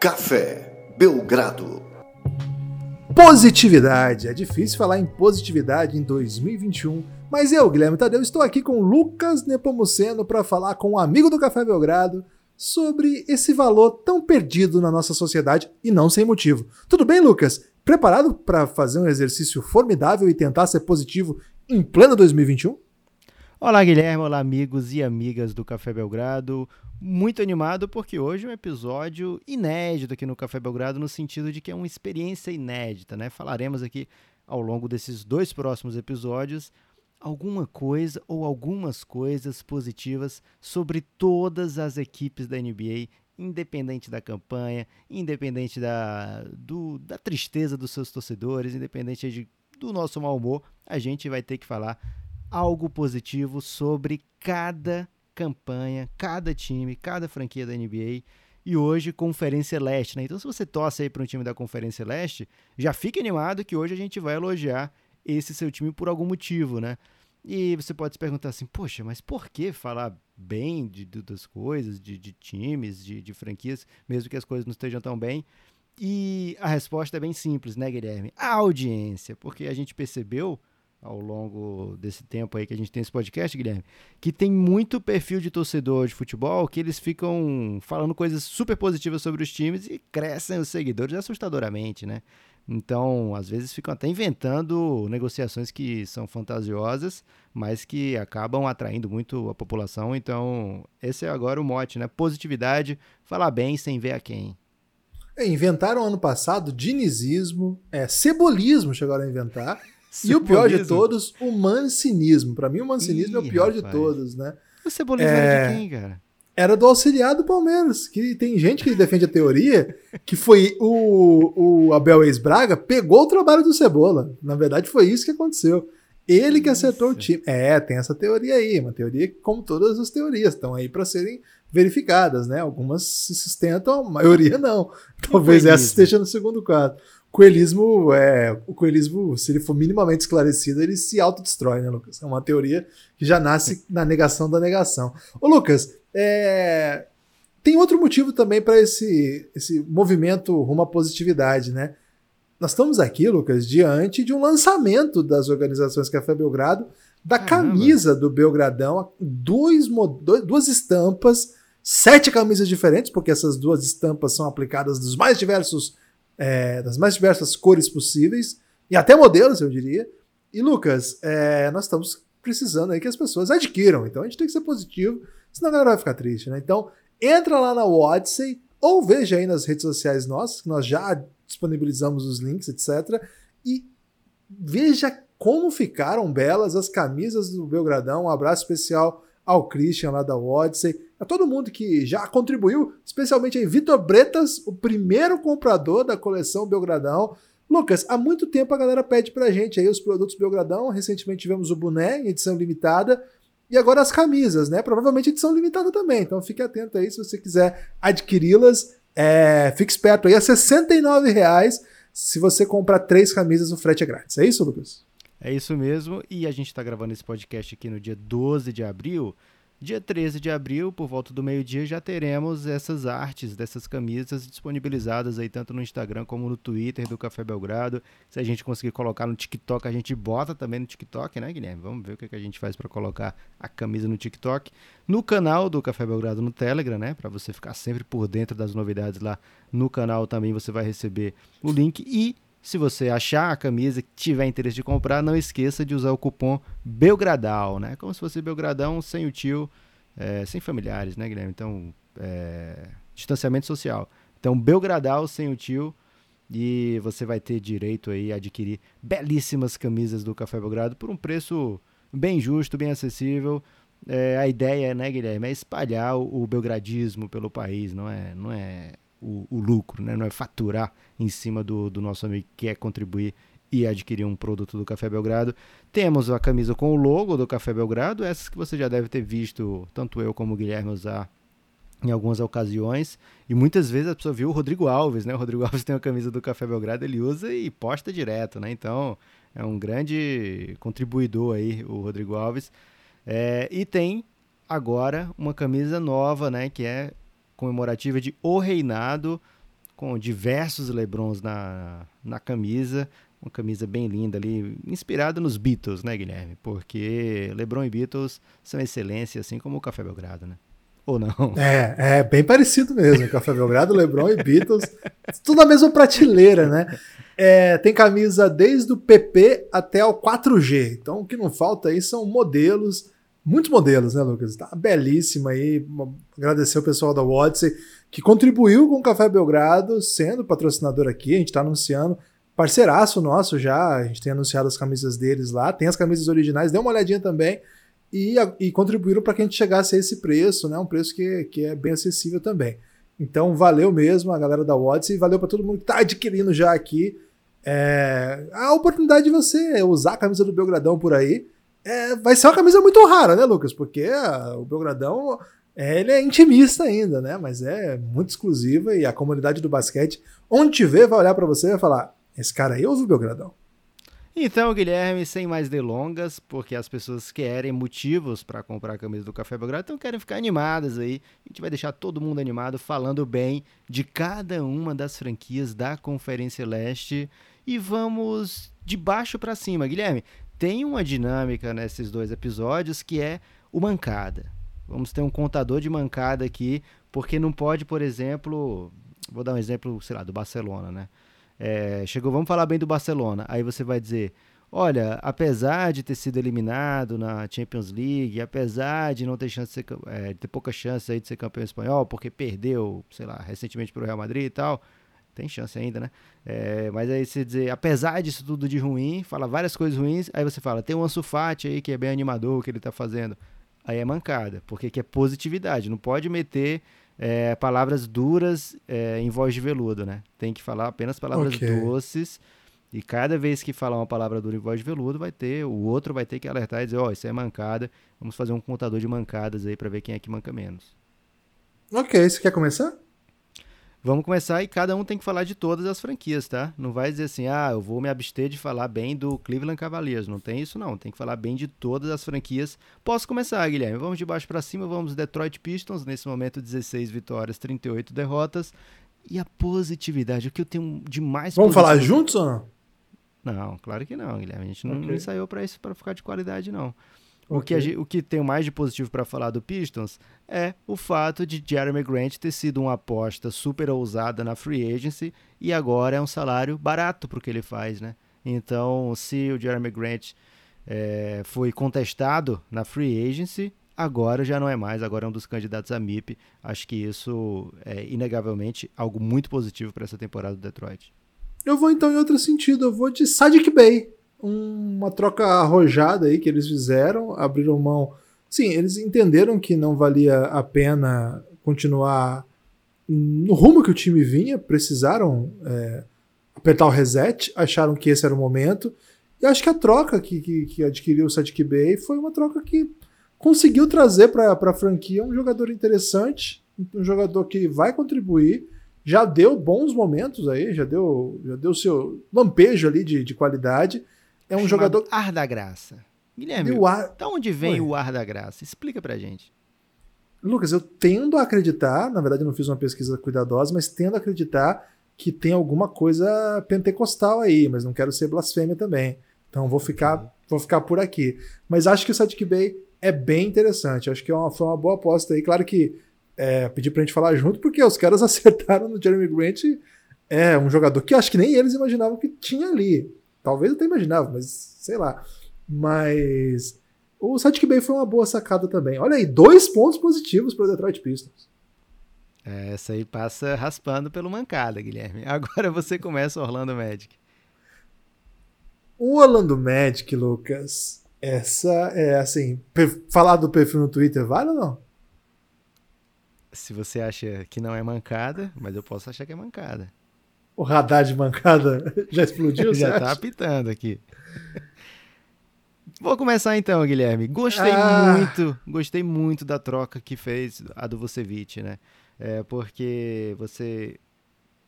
Café Belgrado. Positividade. É difícil falar em positividade em 2021, mas eu, Guilherme Tadeu, estou aqui com Lucas Nepomuceno para falar com um amigo do Café Belgrado sobre esse valor tão perdido na nossa sociedade e não sem motivo. Tudo bem, Lucas? Preparado para fazer um exercício formidável e tentar ser positivo em pleno 2021? Olá, Guilherme. Olá, amigos e amigas do Café Belgrado. Muito animado porque hoje é um episódio inédito aqui no Café Belgrado, no sentido de que é uma experiência inédita, né? Falaremos aqui ao longo desses dois próximos episódios alguma coisa ou algumas coisas positivas sobre todas as equipes da NBA, independente da campanha, independente da, do, da tristeza dos seus torcedores, independente de, do nosso mau humor, a gente vai ter que falar algo positivo sobre cada campanha, cada time, cada franquia da NBA. E hoje, Conferência Leste, né? Então, se você torce aí para um time da Conferência Leste, já fique animado que hoje a gente vai elogiar esse seu time por algum motivo, né? E você pode se perguntar assim, poxa, mas por que falar bem de, de das coisas, de, de times, de, de, franquias, mesmo que as coisas não estejam tão bem? E a resposta é bem simples, né, Guilherme? A audiência, porque a gente percebeu ao longo desse tempo aí que a gente tem esse podcast, Guilherme, que tem muito perfil de torcedor de futebol que eles ficam falando coisas super positivas sobre os times e crescem os seguidores assustadoramente, né? Então, às vezes ficam até inventando negociações que são fantasiosas, mas que acabam atraindo muito a população. Então, esse é agora o mote, né? Positividade, falar bem sem ver a quem. É, inventaram ano passado dinizismo, é, cebolismo chegaram a inventar. E o pior de todos, o mancinismo. Para mim, o mancinismo Ih, é o pior rapaz. de todos, né? O cebolismo é... era de quem, cara? Era do auxiliar do Palmeiras. Que tem gente que defende a teoria que foi o, o Abel Ex-Braga pegou o trabalho do Cebola. Na verdade, foi isso que aconteceu. Ele que acertou Nossa. o time. É, tem essa teoria aí. Uma teoria como todas as teorias estão aí para serem verificadas, né? Algumas se sustentam, a maioria não. Talvez essa esteja no segundo quadro coelhismo, é, o coelhismo, se ele for minimamente esclarecido, ele se autodestrói, né, Lucas? É uma teoria que já nasce na negação da negação. Ô, Lucas, é, tem outro motivo também para esse, esse movimento rumo à positividade, né? Nós estamos aqui, Lucas, diante de um lançamento das organizações Café Belgrado da Caramba. camisa do Belgradão, dois, duas estampas, sete camisas diferentes, porque essas duas estampas são aplicadas dos mais diversos é, das mais diversas cores possíveis, e até modelos, eu diria. E Lucas, é, nós estamos precisando aí que as pessoas adquiram, então a gente tem que ser positivo, senão a galera vai ficar triste, né? Então, entra lá na Odyssey, ou veja aí nas redes sociais nossas, que nós já disponibilizamos os links, etc. E veja como ficaram belas as camisas do Belgradão. Um abraço especial ao Christian lá da Odyssey a todo mundo que já contribuiu, especialmente aí Vitor Bretas, o primeiro comprador da coleção Belgradão. Lucas, há muito tempo a galera pede pra gente aí os produtos Belgradão. Recentemente tivemos o boné em edição limitada. E agora as camisas, né? Provavelmente edição limitada também. Então fique atento aí se você quiser adquiri-las. É, fique esperto aí, a R$ reais. Se você comprar três camisas, o frete é grátis. É isso, Lucas? É isso mesmo. E a gente está gravando esse podcast aqui no dia 12 de abril. Dia 13 de abril, por volta do meio-dia, já teremos essas artes dessas camisas disponibilizadas aí tanto no Instagram como no Twitter do Café Belgrado. Se a gente conseguir colocar no TikTok, a gente bota também no TikTok, né, Guilherme? Vamos ver o que, a gente faz para colocar a camisa no TikTok. No canal do Café Belgrado no Telegram, né, para você ficar sempre por dentro das novidades lá no canal também você vai receber o link e se você achar a camisa que tiver interesse de comprar, não esqueça de usar o cupom Belgradal, né? Como se fosse Belgradão sem o tio, é, sem familiares, né, Guilherme? Então, é, distanciamento social. Então, Belgradal sem o tio e você vai ter direito aí a adquirir belíssimas camisas do Café Belgrado por um preço bem justo, bem acessível. É, a ideia, né, Guilherme, é espalhar o, o belgradismo pelo país, não é, não é o, o, lucro, né? não é faturar em cima do, do nosso amigo que quer contribuir e adquirir um produto do Café Belgrado. Temos a camisa com o logo do Café Belgrado, essas que você já deve ter visto, tanto eu como o Guilherme usar em algumas ocasiões. E muitas vezes a pessoa viu o Rodrigo Alves, né? O Rodrigo Alves tem a camisa do Café Belgrado, ele usa e posta direto, né? Então é um grande contribuidor aí, o Rodrigo Alves. É, e tem agora uma camisa nova, né? Que é comemorativa de O Reinado, com diversos Lebrons na, na camisa. Uma camisa bem linda ali, inspirada nos Beatles, né, Guilherme? Porque Lebron e Beatles são excelência, assim como o Café Belgrado, né? Ou não? É, é bem parecido mesmo. Café Belgrado, Lebron e Beatles, tudo na mesma prateleira, né? É, tem camisa desde o PP até o 4G. Então o que não falta aí são modelos, muitos modelos, né, Lucas? Tá belíssima aí. Agradecer o pessoal da Odyssey que contribuiu com o Café Belgrado, sendo patrocinador aqui. A gente está anunciando. Parceiraço nosso já, a gente tem anunciado as camisas deles lá, tem as camisas originais, dê uma olhadinha também e, e contribuíram para que a gente chegasse a esse preço, né? Um preço que, que é bem acessível também. Então, valeu mesmo a galera da Odyssey, valeu para todo mundo que está adquirindo já aqui. É, a oportunidade de você usar a camisa do Belgradão por aí é, vai ser uma camisa muito rara, né, Lucas? Porque a, o Belgradão é, ele é intimista ainda, né? Mas é muito exclusiva e a comunidade do basquete, onde te vê, vai olhar para você e vai falar: esse cara aí ouve o Belgradão. Então, Guilherme, sem mais delongas, porque as pessoas querem motivos para comprar a camisa do Café Belgrado, então querem ficar animadas aí. A gente vai deixar todo mundo animado falando bem de cada uma das franquias da Conferência Leste e vamos de baixo para cima. Guilherme, tem uma dinâmica nesses dois episódios que é o mancada. Vamos ter um contador de mancada aqui, porque não pode, por exemplo, vou dar um exemplo, sei lá, do Barcelona, né? É, chegou, vamos falar bem do Barcelona. Aí você vai dizer: olha, apesar de ter sido eliminado na Champions League, apesar de não ter chance de, ser, é, ter pouca chance aí de ser campeão espanhol, porque perdeu, sei lá, recentemente para o Real Madrid e tal, tem chance ainda, né? É, mas aí você dizer, apesar disso tudo de ruim, fala várias coisas ruins, aí você fala, tem um Ansu Fati aí que é bem animador, o que ele tá fazendo. Aí é mancada, porque que é positividade, não pode meter é, palavras duras é, em voz de veludo, né? Tem que falar apenas palavras okay. doces. E cada vez que falar uma palavra dura em voz de veludo, vai ter, o outro vai ter que alertar e dizer, ó, oh, isso é mancada. Vamos fazer um contador de mancadas aí para ver quem é que manca menos. Ok, você quer começar? Vamos começar e cada um tem que falar de todas as franquias, tá? Não vai dizer assim, ah, eu vou me abster de falar bem do Cleveland Cavaliers. Não tem isso, não. Tem que falar bem de todas as franquias. Posso começar, Guilherme? Vamos de baixo para cima. Vamos Detroit Pistons. Nesse momento, 16 vitórias, 38 derrotas. E a positividade, o que eu tenho de mais. Vamos falar juntos ou não? Não, claro que não, Guilherme. A gente não, okay. não ensaiou para isso, para ficar de qualidade, não. O, que a, o que tem mais de positivo para falar do Pistons é o fato de Jeremy Grant ter sido uma aposta super ousada na free agency e agora é um salário barato para o que ele faz, né? Então, se o Jeremy Grant é, foi contestado na free agency, agora já não é mais, agora é um dos candidatos a MIP. Acho que isso é inegavelmente algo muito positivo para essa temporada do Detroit. Eu vou então em outro sentido, eu vou de Sadiq Bey uma troca arrojada aí que eles fizeram, abriram mão. Sim, eles entenderam que não valia a pena continuar no rumo que o time vinha, precisaram é, apertar o reset, acharam que esse era o momento. E acho que a troca que, que, que adquiriu o Sadiq Bey foi uma troca que conseguiu trazer para a franquia um jogador interessante, um jogador que vai contribuir, já deu bons momentos aí, já deu já deu seu lampejo ali de, de qualidade é um jogador. Ar da Graça. Guilherme, o ar... da onde vem Oi. o Ar da Graça? Explica pra gente. Lucas, eu tendo a acreditar, na verdade eu não fiz uma pesquisa cuidadosa, mas tendo a acreditar que tem alguma coisa pentecostal aí, mas não quero ser blasfêmia também. Então vou ficar, vou ficar por aqui. Mas acho que o Sadiq Bey é bem interessante. Acho que é uma, foi uma boa aposta aí. Claro que é, pedi pra gente falar junto, porque os caras acertaram no Jeremy Grant. É um jogador que acho que nem eles imaginavam que tinha ali. Talvez eu até imaginava, mas sei lá. Mas o Sadiq Bey foi uma boa sacada também. Olha aí, dois pontos positivos para o Detroit Pistons. É, essa aí passa raspando pelo mancada, Guilherme. Agora você começa o Orlando Magic. O Orlando Magic, Lucas, essa é assim, falar do perfil no Twitter vale ou não? Se você acha que não é mancada, mas eu posso achar que é mancada. O radar de mancada já explodiu? já tá apitando aqui. Vou começar então, Guilherme. Gostei ah. muito, gostei muito da troca que fez a do Vucevic, né? É, porque você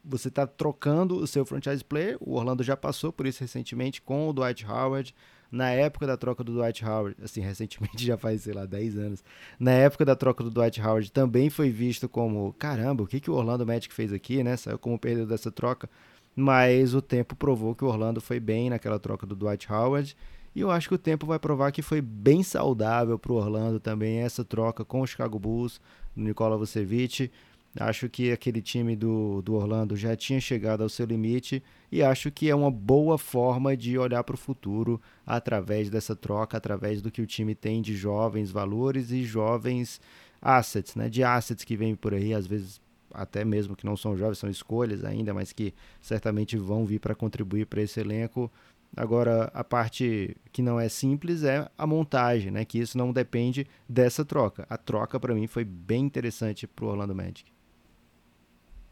você está trocando o seu franchise player. O Orlando já passou por isso recentemente com o Dwight Howard. Na época da troca do Dwight Howard, assim, recentemente já faz, sei lá, 10 anos. Na época da troca do Dwight Howard também foi visto como, caramba, o que, que o Orlando Magic fez aqui, né? Saiu como perdedor dessa troca. Mas o tempo provou que o Orlando foi bem naquela troca do Dwight Howard. E eu acho que o tempo vai provar que foi bem saudável para o Orlando também essa troca com o Chicago Bulls, Nikola Vucevic. Acho que aquele time do, do Orlando já tinha chegado ao seu limite e acho que é uma boa forma de olhar para o futuro através dessa troca, através do que o time tem de jovens valores e jovens assets, né? De assets que vêm por aí, às vezes até mesmo que não são jovens, são escolhas ainda, mas que certamente vão vir para contribuir para esse elenco. Agora, a parte que não é simples é a montagem, né? Que isso não depende dessa troca. A troca, para mim, foi bem interessante para o Orlando Magic.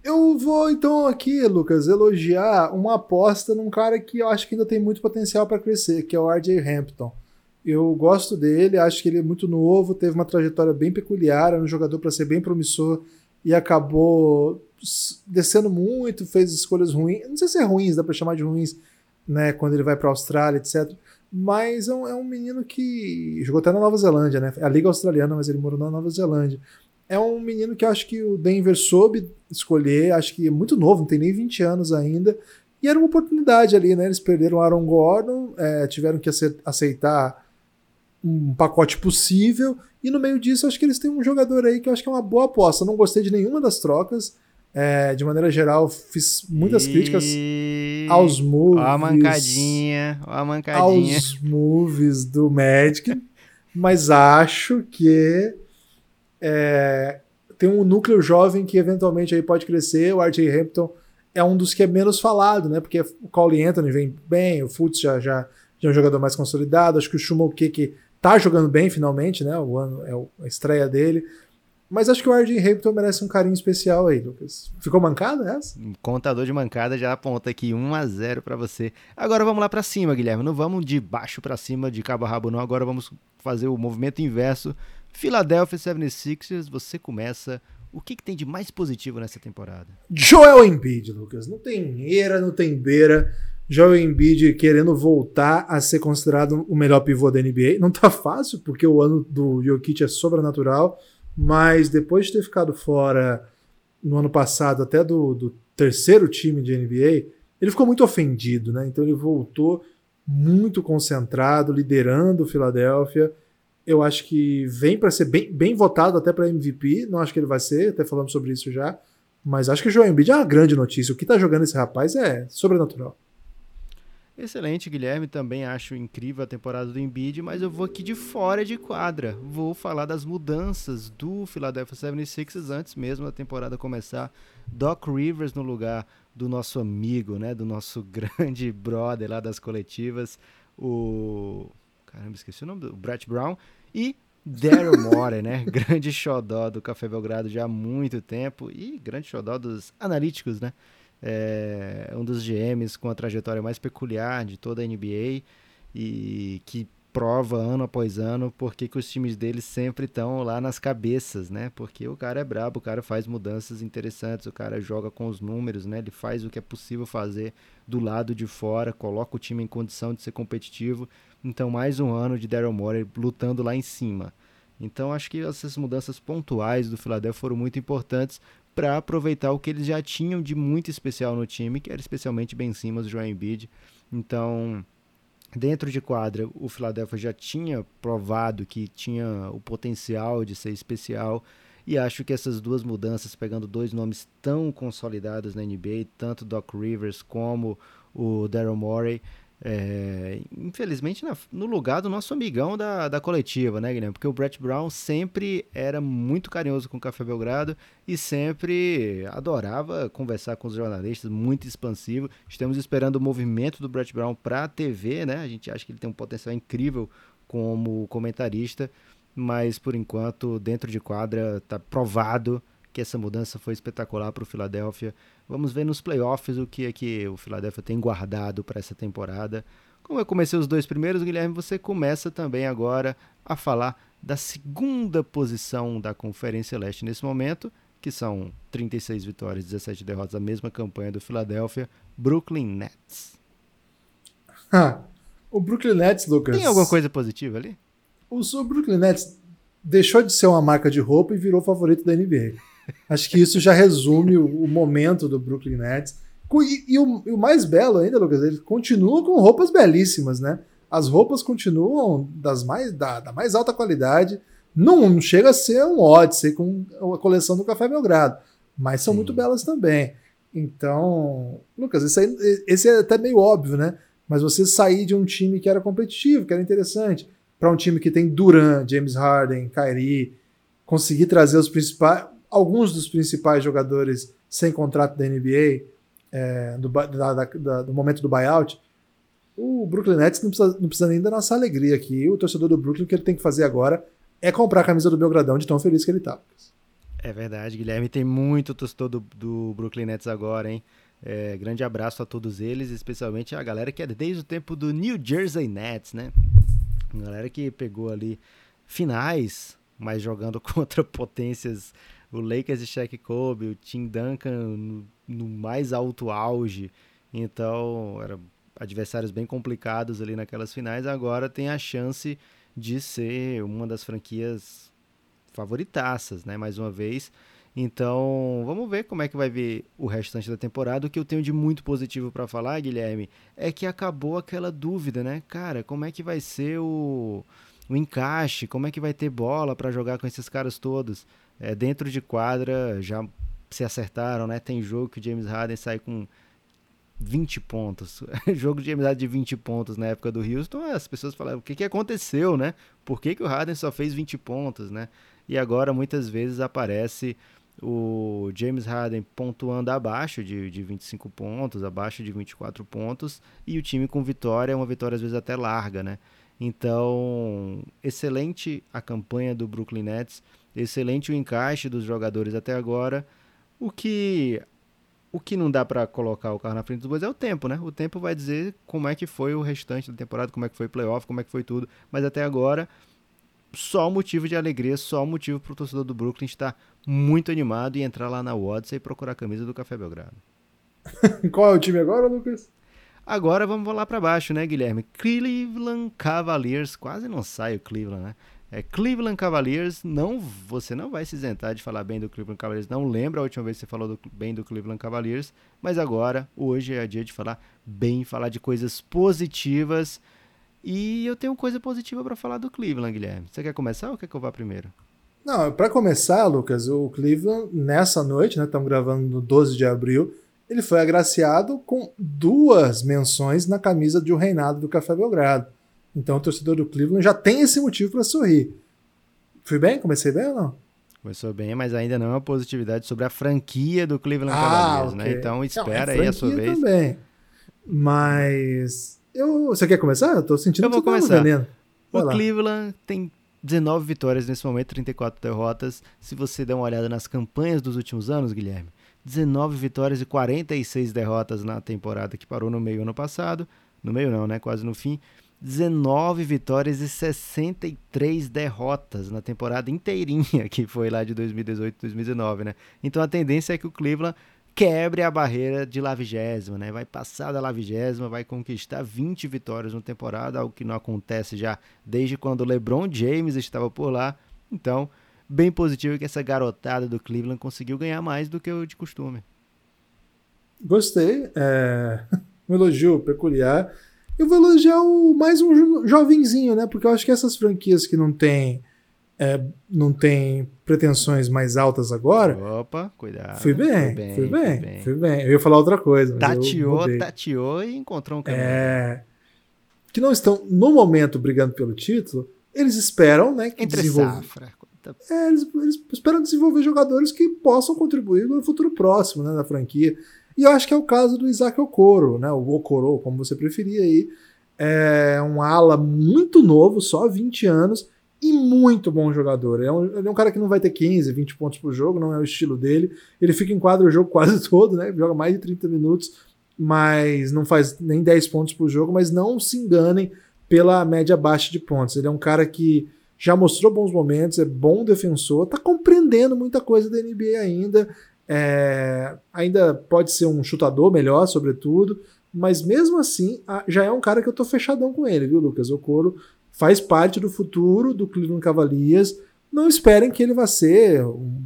Eu vou então aqui, Lucas, elogiar uma aposta num cara que eu acho que ainda tem muito potencial para crescer, que é o RJ Hampton. Eu gosto dele, acho que ele é muito novo, teve uma trajetória bem peculiar, era um jogador para ser bem promissor e acabou descendo muito, fez escolhas ruins. Não sei se é ruins, dá para chamar de ruins, né, quando ele vai para a Austrália, etc. Mas é um, é um, menino que jogou até na Nova Zelândia, né? A Liga Australiana, mas ele morou na Nova Zelândia é um menino que eu acho que o Denver soube escolher, acho que é muito novo, não tem nem 20 anos ainda. E era uma oportunidade ali, né? Eles perderam o Aaron Gordon, é, tiveram que aceitar um pacote possível. E no meio disso, acho que eles têm um jogador aí que eu acho que é uma boa aposta. não gostei de nenhuma das trocas. É, de maneira geral, fiz muitas e... críticas aos moves. Ó a mancadinha, ó a mancadinha. Aos moves do Magic. mas acho que é, tem um núcleo jovem que eventualmente aí pode crescer. O RJ Hampton é um dos que é menos falado, né? Porque o Cole Anthony vem bem, o Fultz já, já, já é um jogador mais consolidado. Acho que o Shumoke que tá jogando bem finalmente, né? O ano é a estreia dele. Mas acho que o RJ Hampton merece um carinho especial aí, Lucas. Ficou mancada essa? Contador de mancada já aponta aqui 1 a 0 para você. Agora vamos lá para cima, Guilherme. Não vamos de baixo para cima, de cabo a rabo não. Agora vamos fazer o movimento inverso Philadelphia 76ers, você começa. O que, que, tem de mais positivo nessa temporada? Joel Embiid, Lucas. Não tem eira, não tem beira. Joel Embiid querendo voltar a ser considerado o melhor pivô da NBA. Não tá fácil, porque o ano do Jokic é sobrenatural, mas depois de ter ficado fora no ano passado até do, do terceiro time de NBA, ele ficou muito ofendido, né? Então ele voltou muito concentrado, liderando o Philadelphia eu acho que vem para ser bem, bem votado até para MVP. Não acho que ele vai ser, até falamos sobre isso já. Mas acho que o Joel Embiid é uma grande notícia. O que tá jogando esse rapaz é sobrenatural. Excelente, Guilherme. Também acho incrível a temporada do Embiid, mas eu vou aqui de fora de quadra. Vou falar das mudanças do Philadelphia 76ers antes mesmo da temporada começar. Doc Rivers no lugar do nosso amigo, né, do nosso grande brother lá das coletivas, o Caramba, esqueci o nome do Brett Brown. E Daryl Morey, né? grande xodó do Café Belgrado já há muito tempo e grande xodó dos analíticos, né? É um dos GMs com a trajetória mais peculiar de toda a NBA e que prova ano após ano porque que os times dele sempre estão lá nas cabeças, né? Porque o cara é brabo, o cara faz mudanças interessantes, o cara joga com os números, né? Ele faz o que é possível fazer do lado de fora, coloca o time em condição de ser competitivo então, mais um ano de Daryl Morey lutando lá em cima. Então, acho que essas mudanças pontuais do Philadelphia foram muito importantes para aproveitar o que eles já tinham de muito especial no time, que era especialmente Ben Simmons e Joel Embiid. Então, dentro de quadra, o Philadelphia já tinha provado que tinha o potencial de ser especial. E acho que essas duas mudanças, pegando dois nomes tão consolidados na NBA, tanto Doc Rivers como o Daryl Morey, é, infelizmente na, no lugar do nosso amigão da, da coletiva, né, Guilherme? Porque o Brett Brown sempre era muito carinhoso com o Café Belgrado e sempre adorava conversar com os jornalistas, muito expansivo. Estamos esperando o movimento do Brett Brown para a TV, né? A gente acha que ele tem um potencial incrível como comentarista, mas por enquanto, dentro de quadra, está provado que essa mudança foi espetacular para o Philadelphia. Vamos ver nos playoffs o que é que o Philadelphia tem guardado para essa temporada. Como eu comecei os dois primeiros, Guilherme, você começa também agora a falar da segunda posição da Conferência Leste nesse momento, que são 36 vitórias e 17 derrotas, a mesma campanha do Philadelphia Brooklyn Nets. Ah, o Brooklyn Nets, Lucas. Tem alguma coisa positiva ali? O, o Brooklyn Nets deixou de ser uma marca de roupa e virou favorito da NBA. Acho que isso já resume o, o momento do Brooklyn Nets. E, e, o, e, o, mais belo ainda, Lucas, ele continua com roupas belíssimas, né? As roupas continuam das mais, da, da mais alta qualidade. Não, não, chega a ser um Odyssey com a coleção do Café Belgrado, mas são Sim. muito belas também. Então, Lucas, esse, aí, esse é até meio óbvio, né? Mas você sair de um time que era competitivo, que era interessante, para um time que tem Duran, James Harden, Kyrie, conseguir trazer os principais, alguns dos principais jogadores sem contrato da NBA, é, do, da, da, do momento do buyout, o Brooklyn Nets não precisa, não precisa nem da nossa alegria aqui. O torcedor do Brooklyn, o que ele tem que fazer agora é comprar a camisa do Belgradão de tão feliz que ele tá. É verdade, Guilherme. Tem muito torcedor do, do Brooklyn Nets agora, hein? É, grande abraço a todos eles, especialmente a galera que é desde o tempo do New Jersey Nets, né? A galera que pegou ali finais, mas jogando contra potências, o Lakers e Shaq Kobe, o Tim Duncan no, no mais alto auge. Então, eram adversários bem complicados ali naquelas finais. Agora tem a chance de ser uma das franquias favoritaças, né? Mais uma vez. Então, vamos ver como é que vai ver o restante da temporada. O que eu tenho de muito positivo para falar, Guilherme, é que acabou aquela dúvida, né? Cara, como é que vai ser o, o encaixe? Como é que vai ter bola para jogar com esses caras todos? É, dentro de quadra já se acertaram, né? Tem jogo que o James Harden sai com 20 pontos. jogo de amizade de 20 pontos na época do Houston, as pessoas falavam, o que, que aconteceu, né? Por que, que o Harden só fez 20 pontos, né? E agora muitas vezes aparece o James Harden pontuando abaixo de, de 25 pontos, abaixo de 24 pontos, e o time com vitória, uma vitória às vezes até larga, né? Então, excelente a campanha do Brooklyn Nets, excelente o encaixe dos jogadores até agora, o que o que não dá para colocar o carro na frente dos bois é o tempo, né? O tempo vai dizer como é que foi o restante da temporada, como é que foi o playoff, como é que foi tudo. Mas até agora, só motivo de alegria, só motivo para o torcedor do Brooklyn estar muito animado e entrar lá na Odyssey e procurar a camisa do Café Belgrado. Qual é o time agora, Lucas? Agora vamos lá para baixo, né, Guilherme? Cleveland Cavaliers, quase não sai o Cleveland, né? É, Cleveland Cavaliers, não, você não vai se isentar de falar bem do Cleveland Cavaliers. Não lembra a última vez que você falou do, bem do Cleveland Cavaliers, mas agora, hoje é dia de falar bem, falar de coisas positivas. E eu tenho coisa positiva para falar do Cleveland, Guilherme. Você quer começar ou quer que eu vá primeiro? Não, para começar, Lucas, o Cleveland, nessa noite, né, estamos gravando no 12 de abril, ele foi agraciado com duas menções na camisa de um reinado do Café Belgrado. Então o torcedor do Cleveland já tem esse motivo para sorrir. Fui bem? Comecei bem ou não? Começou bem, mas ainda não é uma positividade sobre a franquia do Cleveland ah, Cavaliers, né? okay. né? Então espera não, é aí a sua vez. também. Mas eu, você quer começar? Eu tô sentindo eu vou que começar. Tá o lá. Cleveland tem 19 vitórias nesse momento, 34 derrotas. Se você der uma olhada nas campanhas dos últimos anos, Guilherme, 19 vitórias e 46 derrotas na temporada que parou no meio ano passado. No meio não, né? Quase no fim. 19 vitórias e 63 derrotas na temporada inteirinha que foi lá de 2018 2019, né? Então a tendência é que o Cleveland quebre a barreira de lá vigésima, né? Vai passar da lá vigésima, vai conquistar 20 vitórias na temporada, algo que não acontece já desde quando o LeBron James estava por lá. Então, bem positivo que essa garotada do Cleveland conseguiu ganhar mais do que o de costume. Gostei, é um elogio peculiar eu vou elogiar o, mais um jovenzinho, né? Porque eu acho que essas franquias que não têm é, não tem pretensões mais altas agora. Opa, cuidado. Fui bem, fui bem, fui bem, fui bem. Fui bem. Eu ia falar outra coisa. Tateou, tateou e encontrou um caminho. É, que não estão, no momento, brigando pelo título, eles esperam, né? Que Entre desenvolv... safra. É, eles, eles, esperam desenvolver jogadores que possam contribuir no futuro próximo, né, da franquia. E eu acho que é o caso do Isaac Okoro, né? O Okoro, como você preferia aí. É um ala muito novo, só 20 anos, e muito bom jogador. É um, ele é um cara que não vai ter 15, 20 pontos por jogo, não é o estilo dele. Ele fica em quadro o jogo quase todo, né? Joga mais de 30 minutos, mas não faz nem 10 pontos por jogo. Mas não se enganem pela média baixa de pontos. Ele é um cara que já mostrou bons momentos, é bom defensor, tá compreendendo muita coisa da NBA ainda. É, ainda pode ser um chutador melhor, sobretudo, mas mesmo assim já é um cara que eu tô fechadão com ele, viu, Lucas? O Coro faz parte do futuro do Cleveland Cavaliers. Não esperem que ele vá ser um,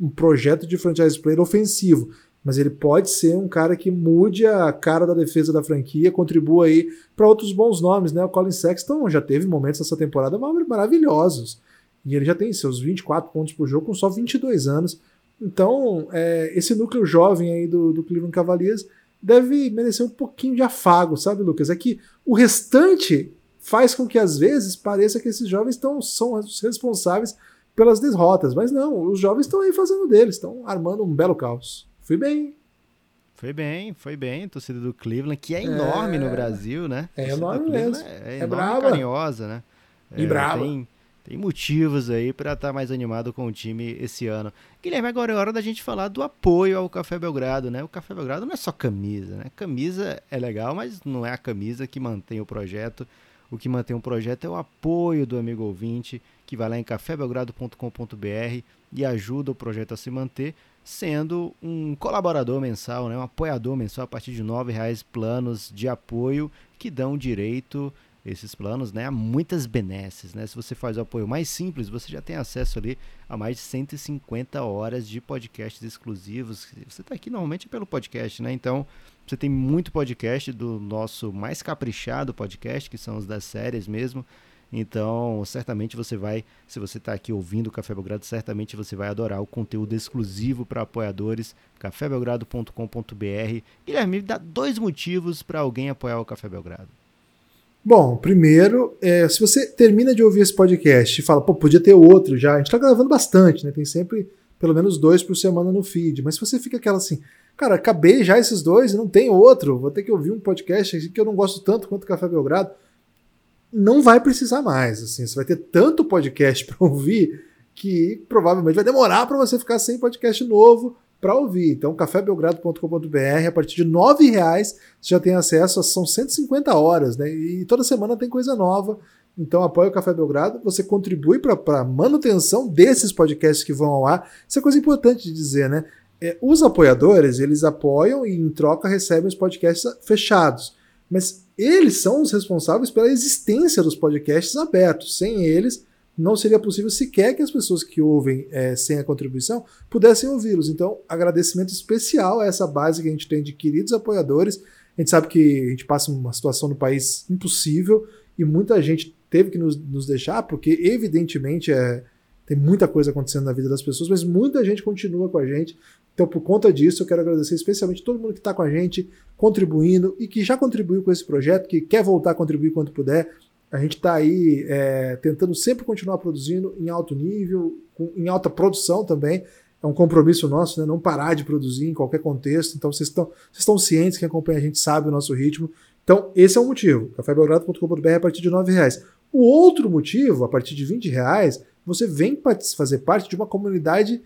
um projeto de franchise player ofensivo, mas ele pode ser um cara que mude a cara da defesa da franquia, contribua aí para outros bons nomes, né? O Colin Sexton já teve momentos essa temporada maravilhosos. E ele já tem seus 24 pontos por jogo com só 22 anos. Então, é, esse núcleo jovem aí do, do Cleveland Cavaliers deve merecer um pouquinho de afago, sabe, Lucas? É que o restante faz com que às vezes pareça que esses jovens tão, são os responsáveis pelas derrotas, mas não, os jovens estão aí fazendo deles, estão armando um belo caos. Fui bem. Foi bem, foi bem. Torcida do Cleveland, que é, é enorme no Brasil, né? É enorme mesmo. É, é, é brava. carinhosa, né? E é, brava. Tem, tem motivos aí para estar tá mais animado com o time esse ano. Guilherme, agora é hora da gente falar do apoio ao Café Belgrado, né? O Café Belgrado não é só camisa, né? Camisa é legal, mas não é a camisa que mantém o projeto. O que mantém o projeto é o apoio do amigo ouvinte, que vai lá em cafébelgrado.com.br e ajuda o projeto a se manter sendo um colaborador mensal, né, um apoiador mensal a partir de R$ reais planos de apoio que dão direito esses planos né, a muitas benesses. Né? Se você faz o apoio mais simples, você já tem acesso ali a mais de 150 horas de podcasts exclusivos. Você está aqui normalmente pelo podcast, né? Então você tem muito podcast do nosso mais caprichado podcast, que são os das séries mesmo. Então, certamente você vai, se você está aqui ouvindo o Café Belgrado, certamente você vai adorar o conteúdo exclusivo para apoiadores, cafébelgrado.com.br. Guilherme, dá dois motivos para alguém apoiar o Café Belgrado. Bom, primeiro, é, se você termina de ouvir esse podcast e fala, pô, podia ter outro já, a gente está gravando bastante, né? Tem sempre pelo menos dois por semana no feed, mas se você fica aquela assim, cara, acabei já esses dois e não tem outro, vou ter que ouvir um podcast que eu não gosto tanto quanto Café Belgrado não vai precisar mais. Assim, você vai ter tanto podcast para ouvir que provavelmente vai demorar para você ficar sem podcast novo para ouvir. Então, cafébelgrado.com.br, a partir de R$ reais você já tem acesso, são 150 horas, né? E toda semana tem coisa nova. Então, apoia o Café Belgrado, você contribui para a manutenção desses podcasts que vão ao ar. Isso é coisa importante de dizer, né? É, os apoiadores, eles apoiam e em troca recebem os podcasts fechados. Mas eles são os responsáveis pela existência dos podcasts abertos. Sem eles, não seria possível sequer que as pessoas que ouvem é, sem a contribuição pudessem ouvi-los. Então, agradecimento especial a essa base que a gente tem de queridos apoiadores. A gente sabe que a gente passa uma situação no país impossível e muita gente teve que nos, nos deixar, porque evidentemente é, tem muita coisa acontecendo na vida das pessoas, mas muita gente continua com a gente. Então, por conta disso, eu quero agradecer especialmente todo mundo que está com a gente, contribuindo e que já contribuiu com esse projeto, que quer voltar a contribuir quanto puder. A gente está aí é, tentando sempre continuar produzindo em alto nível, com, em alta produção também. É um compromisso nosso, né? Não parar de produzir em qualquer contexto. Então, vocês estão, vocês estão cientes, quem acompanha a gente sabe o nosso ritmo. Então, esse é o motivo. cafébelgrado.com.br a partir de R$ reais. O outro motivo, a partir de R$ reais, você vem fazer parte de uma comunidade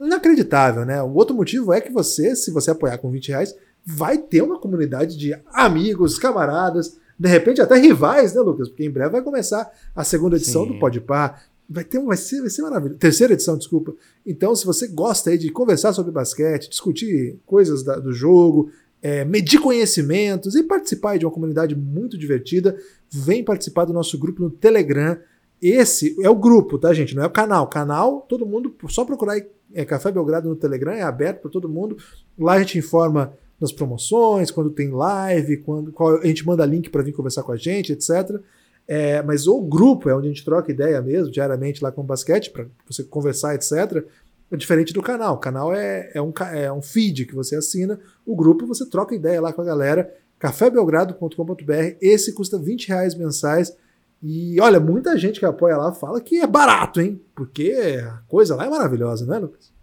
inacreditável, né? O outro motivo é que você, se você apoiar com 20 reais, vai ter uma comunidade de amigos, camaradas, de repente até rivais, né, Lucas? Porque em breve vai começar a segunda edição Sim. do Podpah. Vai ter vai ser, vai ser maravilhoso. Terceira edição, desculpa. Então, se você gosta aí de conversar sobre basquete, discutir coisas da, do jogo, é, medir conhecimentos e participar de uma comunidade muito divertida, vem participar do nosso grupo no Telegram. Esse é o grupo, tá, gente? Não é o canal. Canal, todo mundo, só procurar aí é, Café Belgrado no Telegram, é aberto para todo mundo. Lá a gente informa das promoções, quando tem live, quando qual, a gente manda link para vir conversar com a gente, etc. É, mas o grupo é onde a gente troca ideia mesmo, diariamente lá com o basquete, para você conversar, etc. É diferente do canal. O canal é, é, um, é um feed que você assina, o grupo você troca ideia lá com a galera. cafébelgrado.com.br, esse custa 20 reais mensais. E olha, muita gente que apoia lá fala que é barato, hein? Porque a coisa lá é maravilhosa, né, Lucas?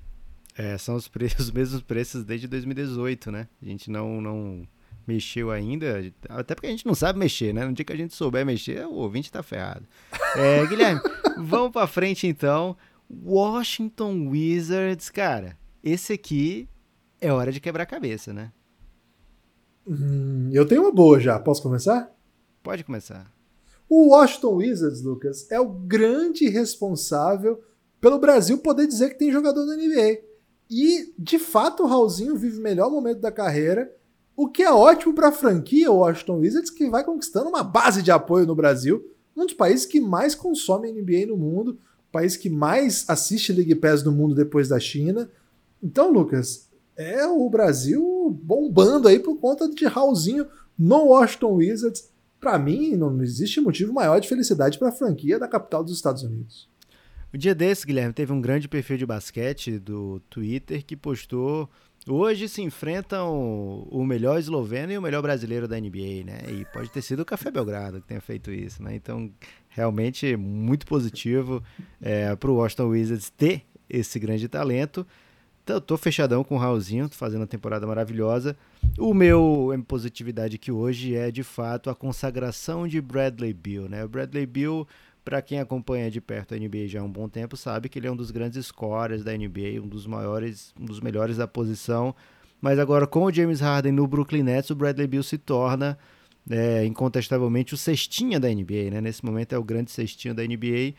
É, são os, preços, os mesmos preços desde 2018, né? A gente não, não mexeu ainda, até porque a gente não sabe mexer, né? No dia que a gente souber mexer, o ouvinte tá ferrado. É, Guilherme, vamos pra frente então. Washington Wizards, cara, esse aqui é hora de quebrar a cabeça, né? Hum, eu tenho uma boa já, posso começar? Pode começar. O Washington Wizards, Lucas, é o grande responsável pelo Brasil poder dizer que tem jogador da NBA. E, de fato, o Raulzinho vive o melhor momento da carreira, o que é ótimo para a franquia Washington Wizards, que vai conquistando uma base de apoio no Brasil, um dos países que mais consome NBA no mundo, o país que mais assiste League Pass no mundo depois da China. Então, Lucas, é o Brasil bombando aí por conta de Raulzinho no Washington Wizards. Para mim, não existe motivo maior de felicidade para a franquia da capital dos Estados Unidos. O dia desse, Guilherme, teve um grande perfil de basquete do Twitter que postou Hoje se enfrentam o melhor esloveno e o melhor brasileiro da NBA, né? E pode ter sido o Café Belgrado que tenha feito isso, né? Então, realmente muito positivo é, para o Washington Wizards ter esse grande talento. Eu tô fechadão com o Raulzinho, tô fazendo uma temporada maravilhosa. O meu positividade aqui hoje é, de fato, a consagração de Bradley Bill, né? O Bradley Bill para quem acompanha de perto a NBA já há um bom tempo, sabe que ele é um dos grandes scorers da NBA, um dos maiores, um dos melhores da posição. Mas agora com o James Harden no Brooklyn Nets, o Bradley Beal se torna é, incontestavelmente o cestinha da NBA, né? Nesse momento é o grande cestinho da NBA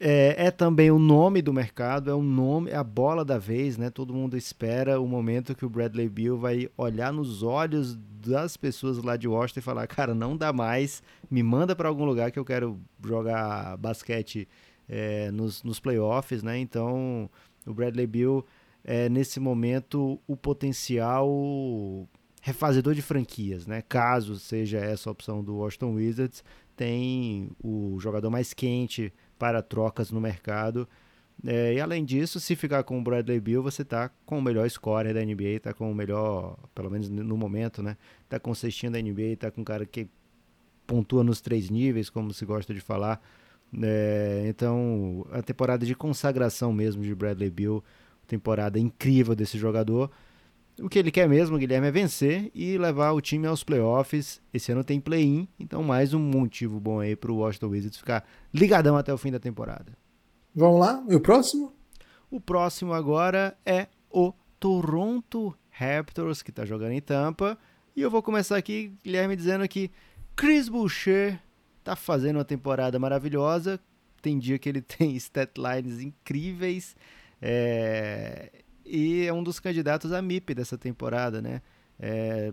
é, é, também o nome do mercado, é o nome, é a bola da vez, né? Todo mundo espera o momento que o Bradley Beal vai olhar nos olhos das pessoas lá de Washington e falar, cara, não dá mais, me manda para algum lugar que eu quero jogar basquete é, nos, nos playoffs, né? Então, o Bradley Beal é nesse momento o potencial refazedor de franquias, né? Caso seja essa opção do Washington Wizards, tem o jogador mais quente para trocas no mercado. É, e além disso, se ficar com o Bradley Bill, você está com o melhor scorer da NBA, está com o melhor, pelo menos no momento, né? Tá com o cestinho da NBA, está com um cara que pontua nos três níveis, como se gosta de falar. É, então, a temporada de consagração mesmo de Bradley Bill, temporada incrível desse jogador. O que ele quer mesmo, Guilherme, é vencer e levar o time aos playoffs. Esse ano tem play-in, então mais um motivo bom aí para o Washington Wizards ficar ligadão até o fim da temporada. Vamos lá, e o próximo? O próximo agora é o Toronto Raptors, que está jogando em Tampa. E eu vou começar aqui, Guilherme, dizendo que Chris Boucher está fazendo uma temporada maravilhosa. Tem dia que ele tem stat lines incríveis. É e é um dos candidatos a MIP dessa temporada, né? É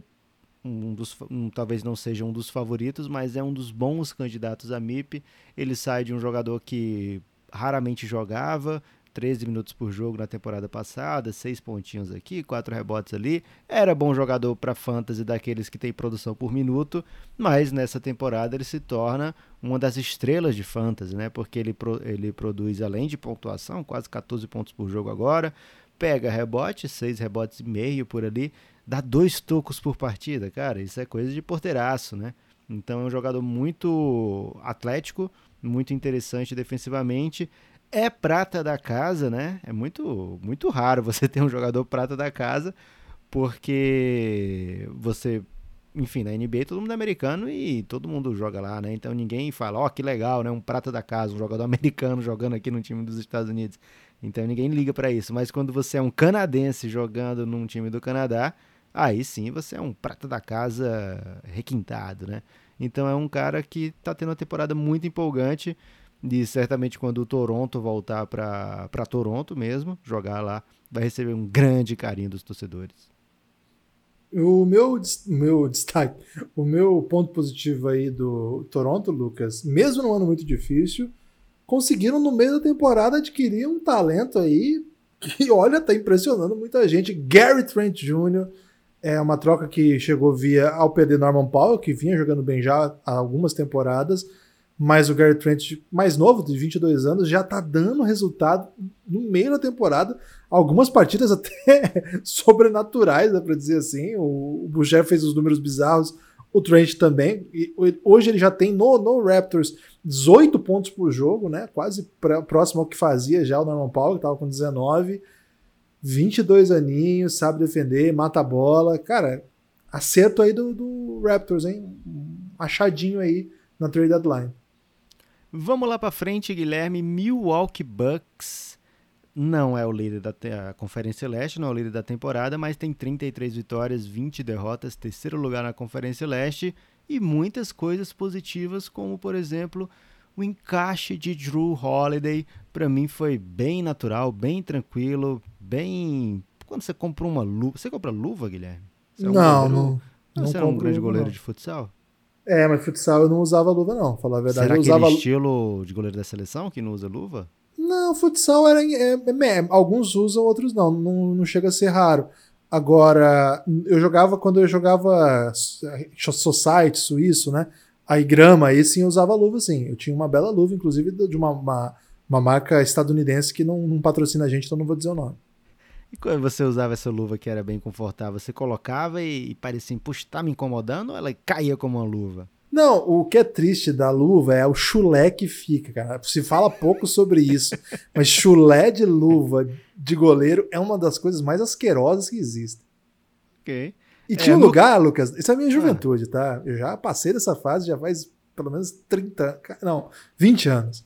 um dos, um, talvez não seja um dos favoritos, mas é um dos bons candidatos a MIP. Ele sai de um jogador que raramente jogava, 13 minutos por jogo na temporada passada, 6 pontinhos aqui, 4 rebotes ali. Era bom jogador para fantasy daqueles que tem produção por minuto, mas nessa temporada ele se torna uma das estrelas de fantasy, né? Porque ele, pro, ele produz além de pontuação, quase 14 pontos por jogo agora, pega rebote, seis rebotes e meio por ali, dá dois tocos por partida, cara, isso é coisa de porteiraço, né? Então é um jogador muito atlético, muito interessante defensivamente. É prata da casa, né? É muito, muito raro você ter um jogador prata da casa, porque você, enfim, na NBA todo mundo é americano e todo mundo joga lá, né? Então ninguém fala, ó, oh, que legal, né? Um prata da casa, um jogador americano jogando aqui no time dos Estados Unidos. Então ninguém liga para isso. Mas quando você é um canadense jogando num time do Canadá, aí sim você é um prata da casa requintado, né? Então é um cara que está tendo uma temporada muito empolgante. E certamente quando o Toronto voltar para Toronto mesmo, jogar lá, vai receber um grande carinho dos torcedores. O meu, meu destaque, o meu ponto positivo aí do Toronto, Lucas, mesmo num ano muito difícil, conseguiram no meio da temporada adquirir um talento aí que, olha, tá impressionando muita gente. Gary Trent Jr. é uma troca que chegou via ao PD Norman Powell, que vinha jogando bem já há algumas temporadas, mas o Gary Trent, mais novo, de 22 anos, já tá dando resultado no meio da temporada. Algumas partidas até sobrenaturais, dá pra dizer assim. O, o Boucher fez os números bizarros o Trent também. E hoje ele já tem no, no Raptors 18 pontos por jogo, né? Quase pra, próximo ao que fazia já o Norman Powell, que estava com 19. 22 aninhos, sabe defender, mata a bola. Cara, acerto aí do, do Raptors, hein? achadinho aí na trade deadline. Vamos lá para frente, Guilherme. Milwaukee Bucks não é o líder da Conferência Leste, não é o líder da temporada, mas tem 33 vitórias, 20 derrotas, terceiro lugar na Conferência Leste e muitas coisas positivas, como por exemplo o encaixe de Drew Holiday. Para mim foi bem natural, bem tranquilo, bem. Quando você compra uma luva. Você compra luva, Guilherme? É um não, não. Não você era um grande goleiro não. de futsal? É, mas futsal eu não usava luva, não. Falar a verdade. Será eu usava... estilo de goleiro da seleção que não usa luva? Não, futsal era. É, é, alguns usam, outros não. não. Não chega a ser raro. Agora, eu jogava quando eu jogava Society suíço, né? Aí grama, aí sim eu usava luva, sim. Eu tinha uma bela luva, inclusive, de uma, uma, uma marca estadunidense que não, não patrocina a gente, então não vou dizer o nome. E quando você usava essa luva que era bem confortável, você colocava e, e parecia, puxa, tá me incomodando ou ela caía como uma luva? Não, o que é triste da luva é o chulé que fica, cara. Se fala pouco sobre isso, mas chulé de luva de goleiro é uma das coisas mais asquerosas que existem. Ok. E é, tinha um no... lugar, Lucas, isso é a minha ah. juventude, tá? Eu já passei dessa fase, já faz pelo menos 30, não, 20 anos.